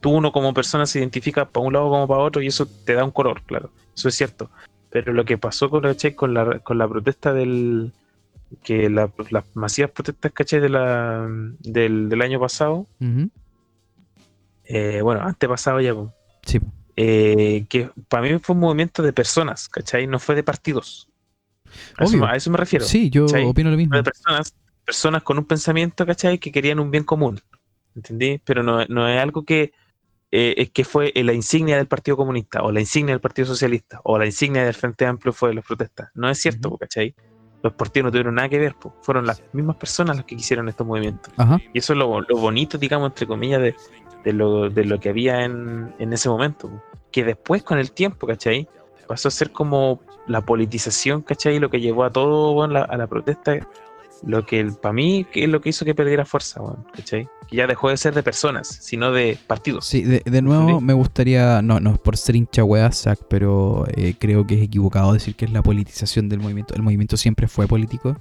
tú uno como persona se identifica para un lado como para otro y eso te da un color, claro, eso es cierto. Pero lo que pasó con, ¿cachai? con, la, con la protesta del, que la- las masivas protestas, ¿cachai? De la, del, del año pasado,
Ujú.
Eh, bueno, antepasado ya,
Sí,
eh, que para mí fue un movimiento de personas, ¿cachai? No fue de partidos. A, eso,
Obvio.
a eso me refiero.
sí, yo
¿cachai?
opino lo mismo.
de personas, personas con un pensamiento, ¿cachai? Que querían un bien común. ¿Entendí? Pero no, no es algo que, eh, es que fue la insignia del Partido Comunista, o la insignia del Partido Socialista, o la insignia del Frente Amplio fue de las protestas. No es cierto,
Ujú.
¿cachai? Los partidos no tuvieron nada que ver, po. fueron las mismas personas las que quisieron estos movimientos.
Ajá.
Y eso es lo, lo bonito, digamos, entre comillas, de, de lo, de lo que había en, en ese momento. Que después, con el tiempo, ¿cachai? Pasó a ser como la politización, ¿cachai? Lo que llevó a todo, la- a la protesta. Lo que, para mí, que es lo que hizo que perdiera fuerza, weón, ¿cachai? Que ya dejó de ser de personas, sino de partidos.
Sí, de, de nuevo me gustaría, no, no es por ser hincha Zach, pero eh, creo que es equivocado decir que es la politización del movimiento. El movimiento siempre fue político,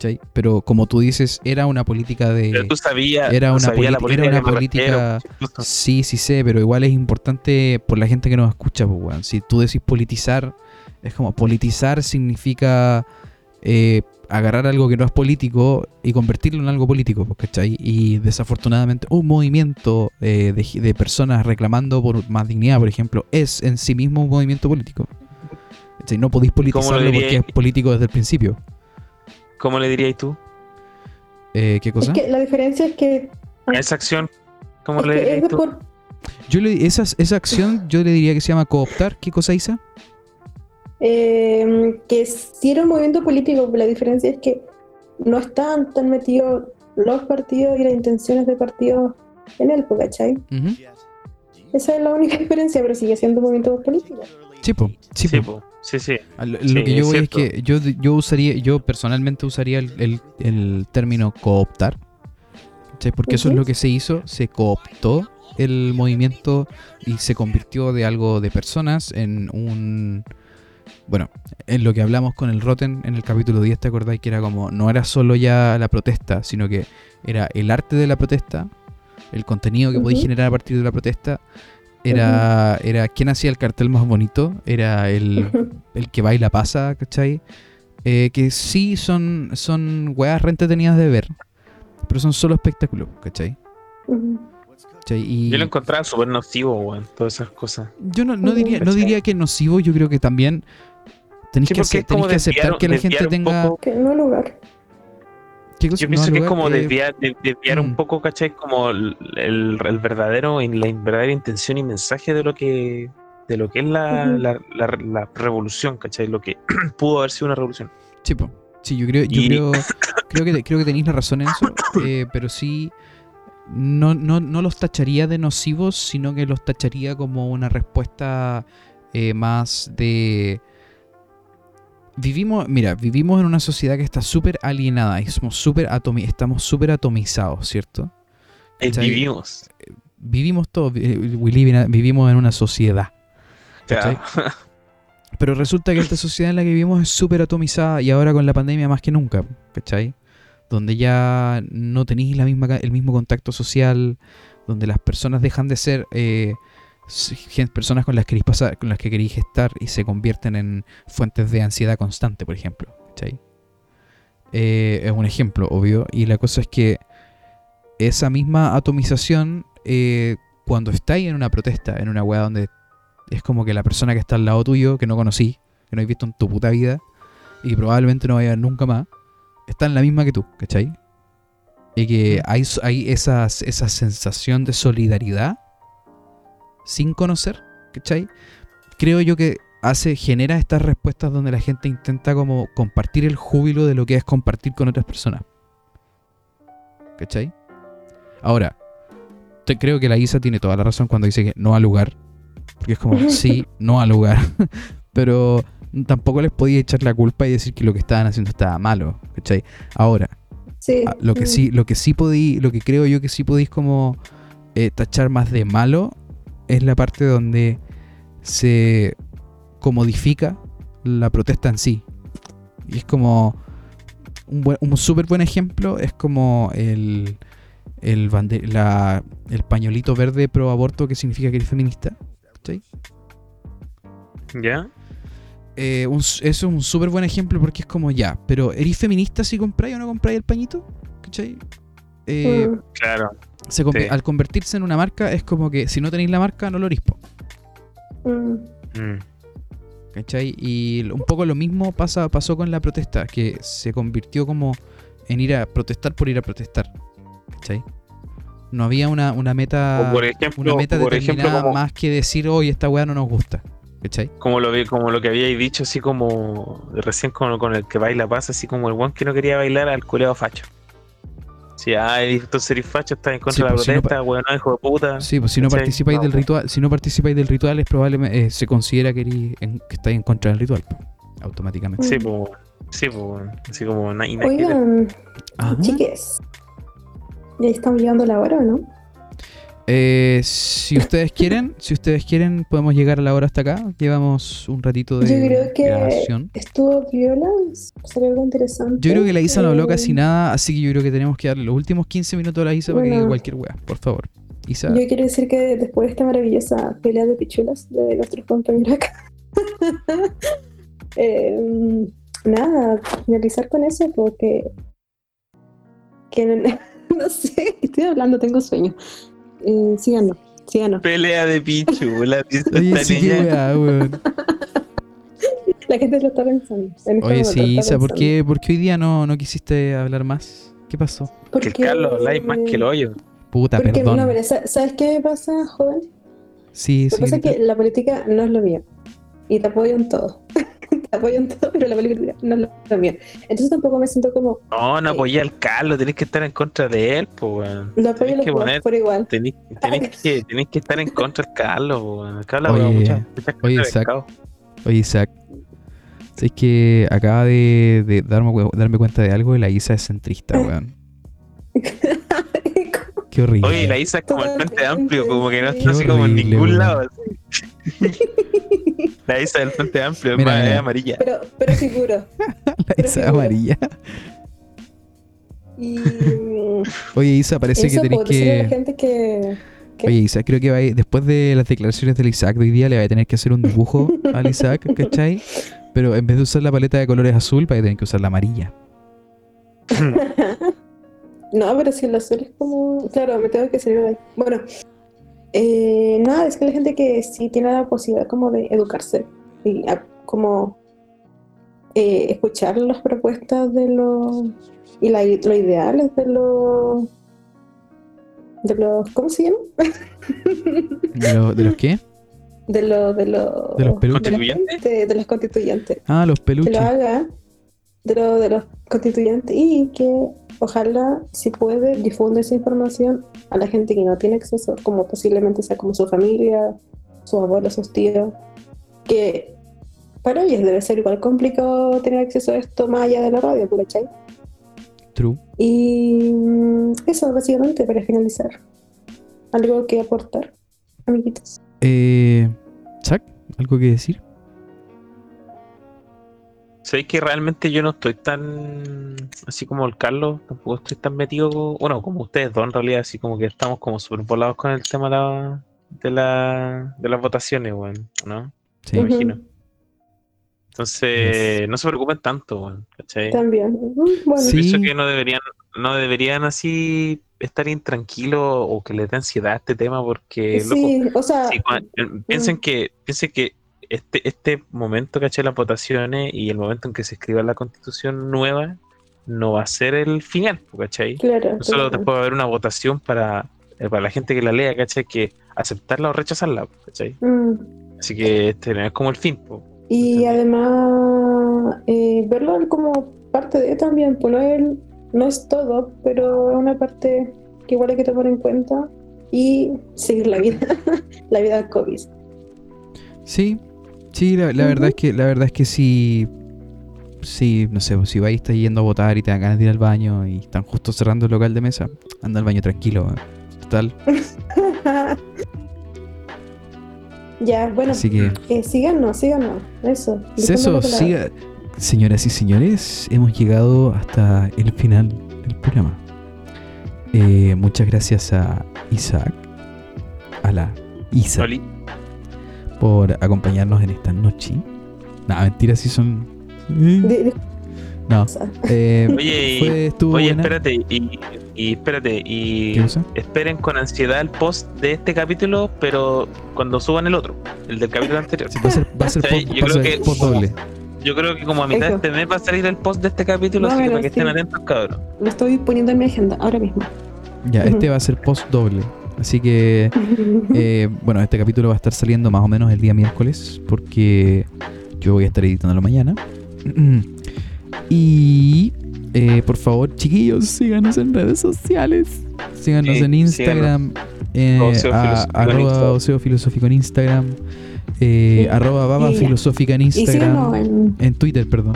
¿cachai? Pero como tú dices, era una política de...
Pero tú sabías,
era una
la política
era una política-. Sí, sí sé, pero igual es importante por la gente que nos escucha, pues, weón. Si tú decís politizar, es como politizar significa eh, agarrar algo que no es político y convertirlo en algo político, pues, ¿cachai? Y desafortunadamente un movimiento eh, de, de personas reclamando por más dignidad, por ejemplo, es en sí mismo un movimiento político. ¿Cachai? No podéis politizarlo porque es político desde el principio.
¿Cómo le dirías tú?
Eh, ¿Qué
Es
cosa?
que la diferencia es que,
A esa acción, ¿cómo
es
le
es
dirías tú?
por,
Yo le, esa, esa acción yo le diría que se llama cooptar. ¿Qué cosa, Isa?
eh, que si era un movimiento político, la diferencia es que no estaban tan metidos los partidos y las intenciones de partidos en él, ¿cachai? Esa es la única diferencia, pero sigue siendo un movimiento político.
Sí, po, sí,
Sí,
po.
Sí, sí.
A Lo,
Sí,
lo que yo
es
voy es
cierto.
que yo, yo usaría, yo personalmente usaría el, el- el término cooptar. ¿cachai? Porque eso es lo que se hizo, se cooptó el movimiento y se convirtió de algo de personas en un... Bueno, en lo que hablamos con el Rotten en el capítulo 10, ¿te acordáis? Que era como, no era solo ya la protesta, sino que era el arte de la protesta, el contenido que podéis
Ujú.
generar a partir de la protesta, era, era quién hacía el cartel más bonito, era el, el que baila pasa, ¿cachai? Eh, que sí son, son weas re entretenidas de ver, pero son solo espectáculos, ¿cachai? ¿Cachai? Y
Yo lo encontraba súper nocivo, weón, todas esas cosas.
yo no, no diría, no diría que nocivo, yo creo que también tenéis
Sí,
que, hacer- tenéis que aceptar que la gente tenga...
Que no lugar.
Yo
No,
pienso que es como desviar, de- desviar
mm.
un poco, ¿cachai? Como el, el- el verdadero, la verdadera intención y mensaje de lo que de lo que es la, la, la- la revolución, ¿cachai? Lo que pudo haber sido una revolución.
Sí, po. Sí, yo creo, yo
Y-
creo, creo que creo que tenéis la razón en eso, eh, pero sí no, no, no los tacharía de nocivos, sino que los tacharía como una respuesta eh, más de vivimos, mira, vivimos en una sociedad que está súper alienada y somos súper atomi estamos súper atomizados, ¿cierto?
Eh, vivimos.
Vivimos todos, eh, vivimos en una sociedad.
Sea,
Pero resulta que esta sociedad en la que vivimos es súper atomizada y ahora con la pandemia más que nunca, ¿cachai? Donde ya no tenéis la misma, ca- el mismo contacto social, donde las personas dejan de ser eh, personas con las, que queréis pasar, con las que queréis estar y se convierten en fuentes de ansiedad constante, por ejemplo, ¿cachai? Eh, es un ejemplo, obvio, y la cosa es que esa misma atomización, eh, cuando estáis en una protesta, en una weá donde es como que la persona que está al lado tuyo, que no conocí, que no has visto en tu puta vida, y que probablemente no vaya a ver nunca más, está en la misma que tú, ¿cachai? Y que hay, hay esas, esa sensación de solidaridad sin conocer, ¿cachai? Creo yo que hace, genera estas respuestas donde la gente intenta como compartir el júbilo de lo que es compartir con otras personas. ¿Cachai? Ahora, te, creo que la Isa tiene toda la razón cuando dice que no al lugar. Porque es como, sí, no al lugar. Pero tampoco les podía echar la culpa y decir que lo que estaban haciendo estaba malo. ¿Cachai? Ahora,
Sí.
Ah, lo que sí, lo que sí podí, lo que creo yo que sí podéis como eh, tachar más de malo es la parte donde se comodifica la protesta en sí. Y es como un, buen- un súper buen ejemplo es como el el, bande- la- el pañuelito verde pro aborto que significa que eres feminista. ¿cachai?
¿Ya?
Eh, eso es un súper buen ejemplo porque es como ya, pero ¿eres feminista si compráis o no compráis el pañito? ¿Cachai? Eh,
Mm.
Claro.
Se convi-
Sí.
Al convertirse en una marca es como que si no tenéis la marca no lo erispo.
Mm.
¿Cachai? Y un poco lo mismo pasa, pasó con la protesta, que se convirtió como en ir a protestar por ir a protestar. ¿Cachai? No había una, una meta,
O por ejemplo,
una meta
por ejemplo
determinada
como,
más que decir, hoy esta weá no nos gusta. ¿Cachai?
como lo como lo que habíais dicho, así como recién con, con el que baila pasa, así como el one que no quería bailar al culeado facho. Si ah, entonces eres facho, estás en contra
Sí,
de la
pues, si no
protesta, weón, no, hijo de puta.
Sí, pues si no
¿Cachai?
participáis
No,
del
pues.
ritual, si no participáis del ritual es probablemente eh, se considera que, eres en- que estáis en contra del ritual, automáticamente.
Sí, pues, sí, pues, así como na-.
Oigan,
Ajá.
chiques. Ya estamos llegando a la hora, ¿o ¿no?
Eh, si ustedes quieren, si ustedes quieren, podemos llegar a la hora hasta acá. Llevamos un ratito de
Yo creo que
grabación.
estuvo viola, salió algo interesante.
Yo creo que la Isa no habló
Eh,
casi nada, así que yo creo que tenemos que darle los últimos 15 minutos a la Isa para que diga cualquier wea, por favor. Isa,
Yo quiero decir que después de esta maravillosa pelea de pichulas de nuestros compañeros acá, eh, nada, finalizar con eso porque que no, no sé, estoy hablando, tengo sueño. Eh, síganlo, síganlo.
Pelea de Pichu, la
Oye, sí, wea, weón.
La gente lo está pensando. en este
Oye,
momento
sí, Isa, ¿por qué, por qué hoy día no, no quisiste hablar más? ¿Qué pasó?
Que el Carlos habláis más que el hoyo.
Puta,
Porque,
perdón.
no, ¿sabes qué me pasa, joven?
sí,
Lo que
sí.
pasa es que la política no es lo mío. Y te apoyo en todo. apoyo en todo, pero la película no la mía. Entonces tampoco me siento como,
No, no apoyé al Carlos, tenés que estar en contra de él, pues, weón.
lo apoyo
Tenés
los
que
dos
poner-
por igual.
Tenés, tenés que, tenés que estar en contra del Carlos, po, weón. El Carlos
Oye,
muchas, muchas
oye, Isaac. Oye, Isaac. Es que acaba de, de darme, darme cuenta de algo y la Isa es centrista, weón. Qué horrible.
Oye, la Isa es como el frente amplio, como que no está así como en ningún
weón.
lado. así. La Isa del frente amplio, es
Mira, mira.
amarilla.
pero, pero seguro.
la Isa amarilla.
Y
Oye, Isa, parece
eso
que tenés
la
que.
gente que, que
Oye, Isaac, creo que va a ir- después de las declaraciones del Isaac de hoy día, le va a tener que hacer un dibujo al Isaac, ¿cachai? Pero en vez de usar la paleta de colores azul, va a tener que usar la amarilla.
No, pero si el azul es como. Claro, me tengo que salir de ahí. Bueno, eh, nada, es que la gente que sí tiene la posibilidad como de educarse y a- como eh, escuchar las propuestas de los. y la, los ideales de los. de los. ¿Cómo se llama?
¿De, lo- de los qué?
De los. de los.
¿De los peluches?
de los constituyentes.
Ah, los
que
peluches.
lo haga de, lo- de los constituyentes y que ojalá, si puede, difunda esa información a la gente que no tiene acceso, como posiblemente sea como su familia, sus abuelos, sus tíos, que para ellos debe ser igual complicado tener acceso a esto más allá de la radio, ¿cachai?
True.
Y mm, eso, básicamente, para finalizar. Algo que aportar, amiguitos.
Eh, Zack, ¿algo que decir?
Sabéis que realmente yo no estoy tan así como el Carlos, tampoco estoy tan metido, bueno, como ustedes dos en realidad, así como que estamos como súper volados con el tema de, la, de, la, de las votaciones, weón, ¿no?
Sí.
Me imagino. Entonces, no se preocupen tanto, weón, ¿cachai?
También. Mm, Bueno,
Sí.
Pienso que no deberían, no deberían así estar intranquilos o que les dé ansiedad a este tema porque, loco,
sí, o sea,
Sí, eh, piensen que, piensen que este, este momento, ¿cachai? Las votaciones y el momento en que se escriba la constitución nueva no va a ser el final, ¿cachai?
claro.
No solo
claro.
después va a haber una votación para, eh, para la gente que la lea, ¿cachai? Que aceptarla o rechazarla, ¿cachai?
Mm.
Así que este no es como el fin, po.
Y
Entendí.
además, eh, verlo como parte de también, pues no es, no es todo, pero es una parte que igual hay que tomar en cuenta y seguir la vida, la vida COVID.
Sí, sí, la, la verdad es que la verdad es que si, si no sé, si vais estás yendo a votar y te dan ganas de ir al baño y están justo cerrando el local de mesa, anda al baño tranquilo, total.
ya, bueno,
Así que
eh, síganos, síganos, eso.
eso, siga, señoras y señores, hemos llegado hasta el final del programa. Eh, muchas gracias a Isaac, a la Isa,
Oli,
por acompañarnos en esta noche. Nada, mentiras, si son. No. Eh,
Oye, y-
fue, estuvo
Oye, espérate, y, y espérate, y esperen con ansiedad el post de este capítulo, pero cuando suban el otro, el del capítulo anterior.
Sí, va a ser, va a ser
Sí,
post,
yo
va a
creo
ser
que-
post doble.
Yo creo que como a mitad de este mes va a salir el post de este capítulo,
No,
así que para que estén
sí.
atentos, cabrón.
Lo estoy poniendo en mi agenda ahora mismo.
Ya, este va a ser post doble. Así que, eh, bueno, este capítulo va a estar saliendo más o menos el día miércoles, porque yo voy a estar editándolo mañana. Y, eh, por favor, chiquillos, síganos en redes sociales. Síganos
Sí,
en Instagram, eh,
Oceo
a-
Filosófico en
arroba
Instagram.
Oceo Filosófico en Instagram, eh,
Sí.
arroba Baba Filosófica en Instagram,
en,
en Twitter, perdón.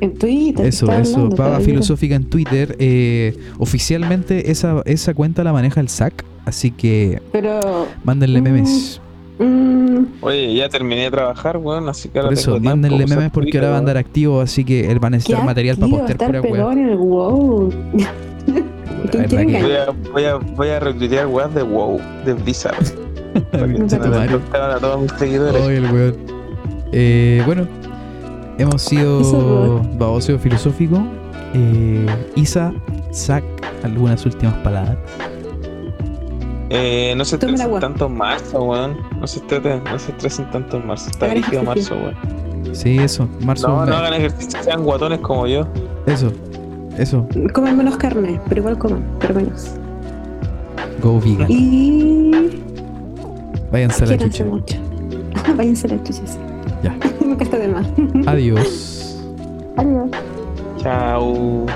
en Twitter.
Eso, eso,
hablando,
Baba. Filosófica en Twitter. eh, oficialmente esa, esa cuenta la maneja el SAC, así que
Pero.
mándenle
Mm,
memes.
mm,
Oye, ya terminé de trabajar, weón, así que ahora
Por eso,
tengo
mándenle
usar
memes porque ahora va a
weón.
andar activo, así que él va a necesitar material para postear
estar
pura
el wow.
Voy a, voy a, voy a reclutar weas de WoW, de Blizzard. para que a todos mis seguidores.
Ay, el weón. Eh, bueno, hemos sido
weón.
Baboseo Filosófico. Eh, Isa, Zack, algunas últimas palabras.
Eh, no se estresen tanto en marzo, weón. No se estresen, no se estresen tanto en marzo. Está rígido marzo, weón.
Sí, eso, marzo.
No, no
me-
hagan ejercicio, sean guatones como yo.
Eso, eso,
Comen menos carne, pero igual comen, pero menos.
go vegan.
Y.
Váyanse a la chucha.
mucho. Váyanse a la chucha, sí.
Ya.
Nunca está de más.
Adiós.
Adiós.
Chao.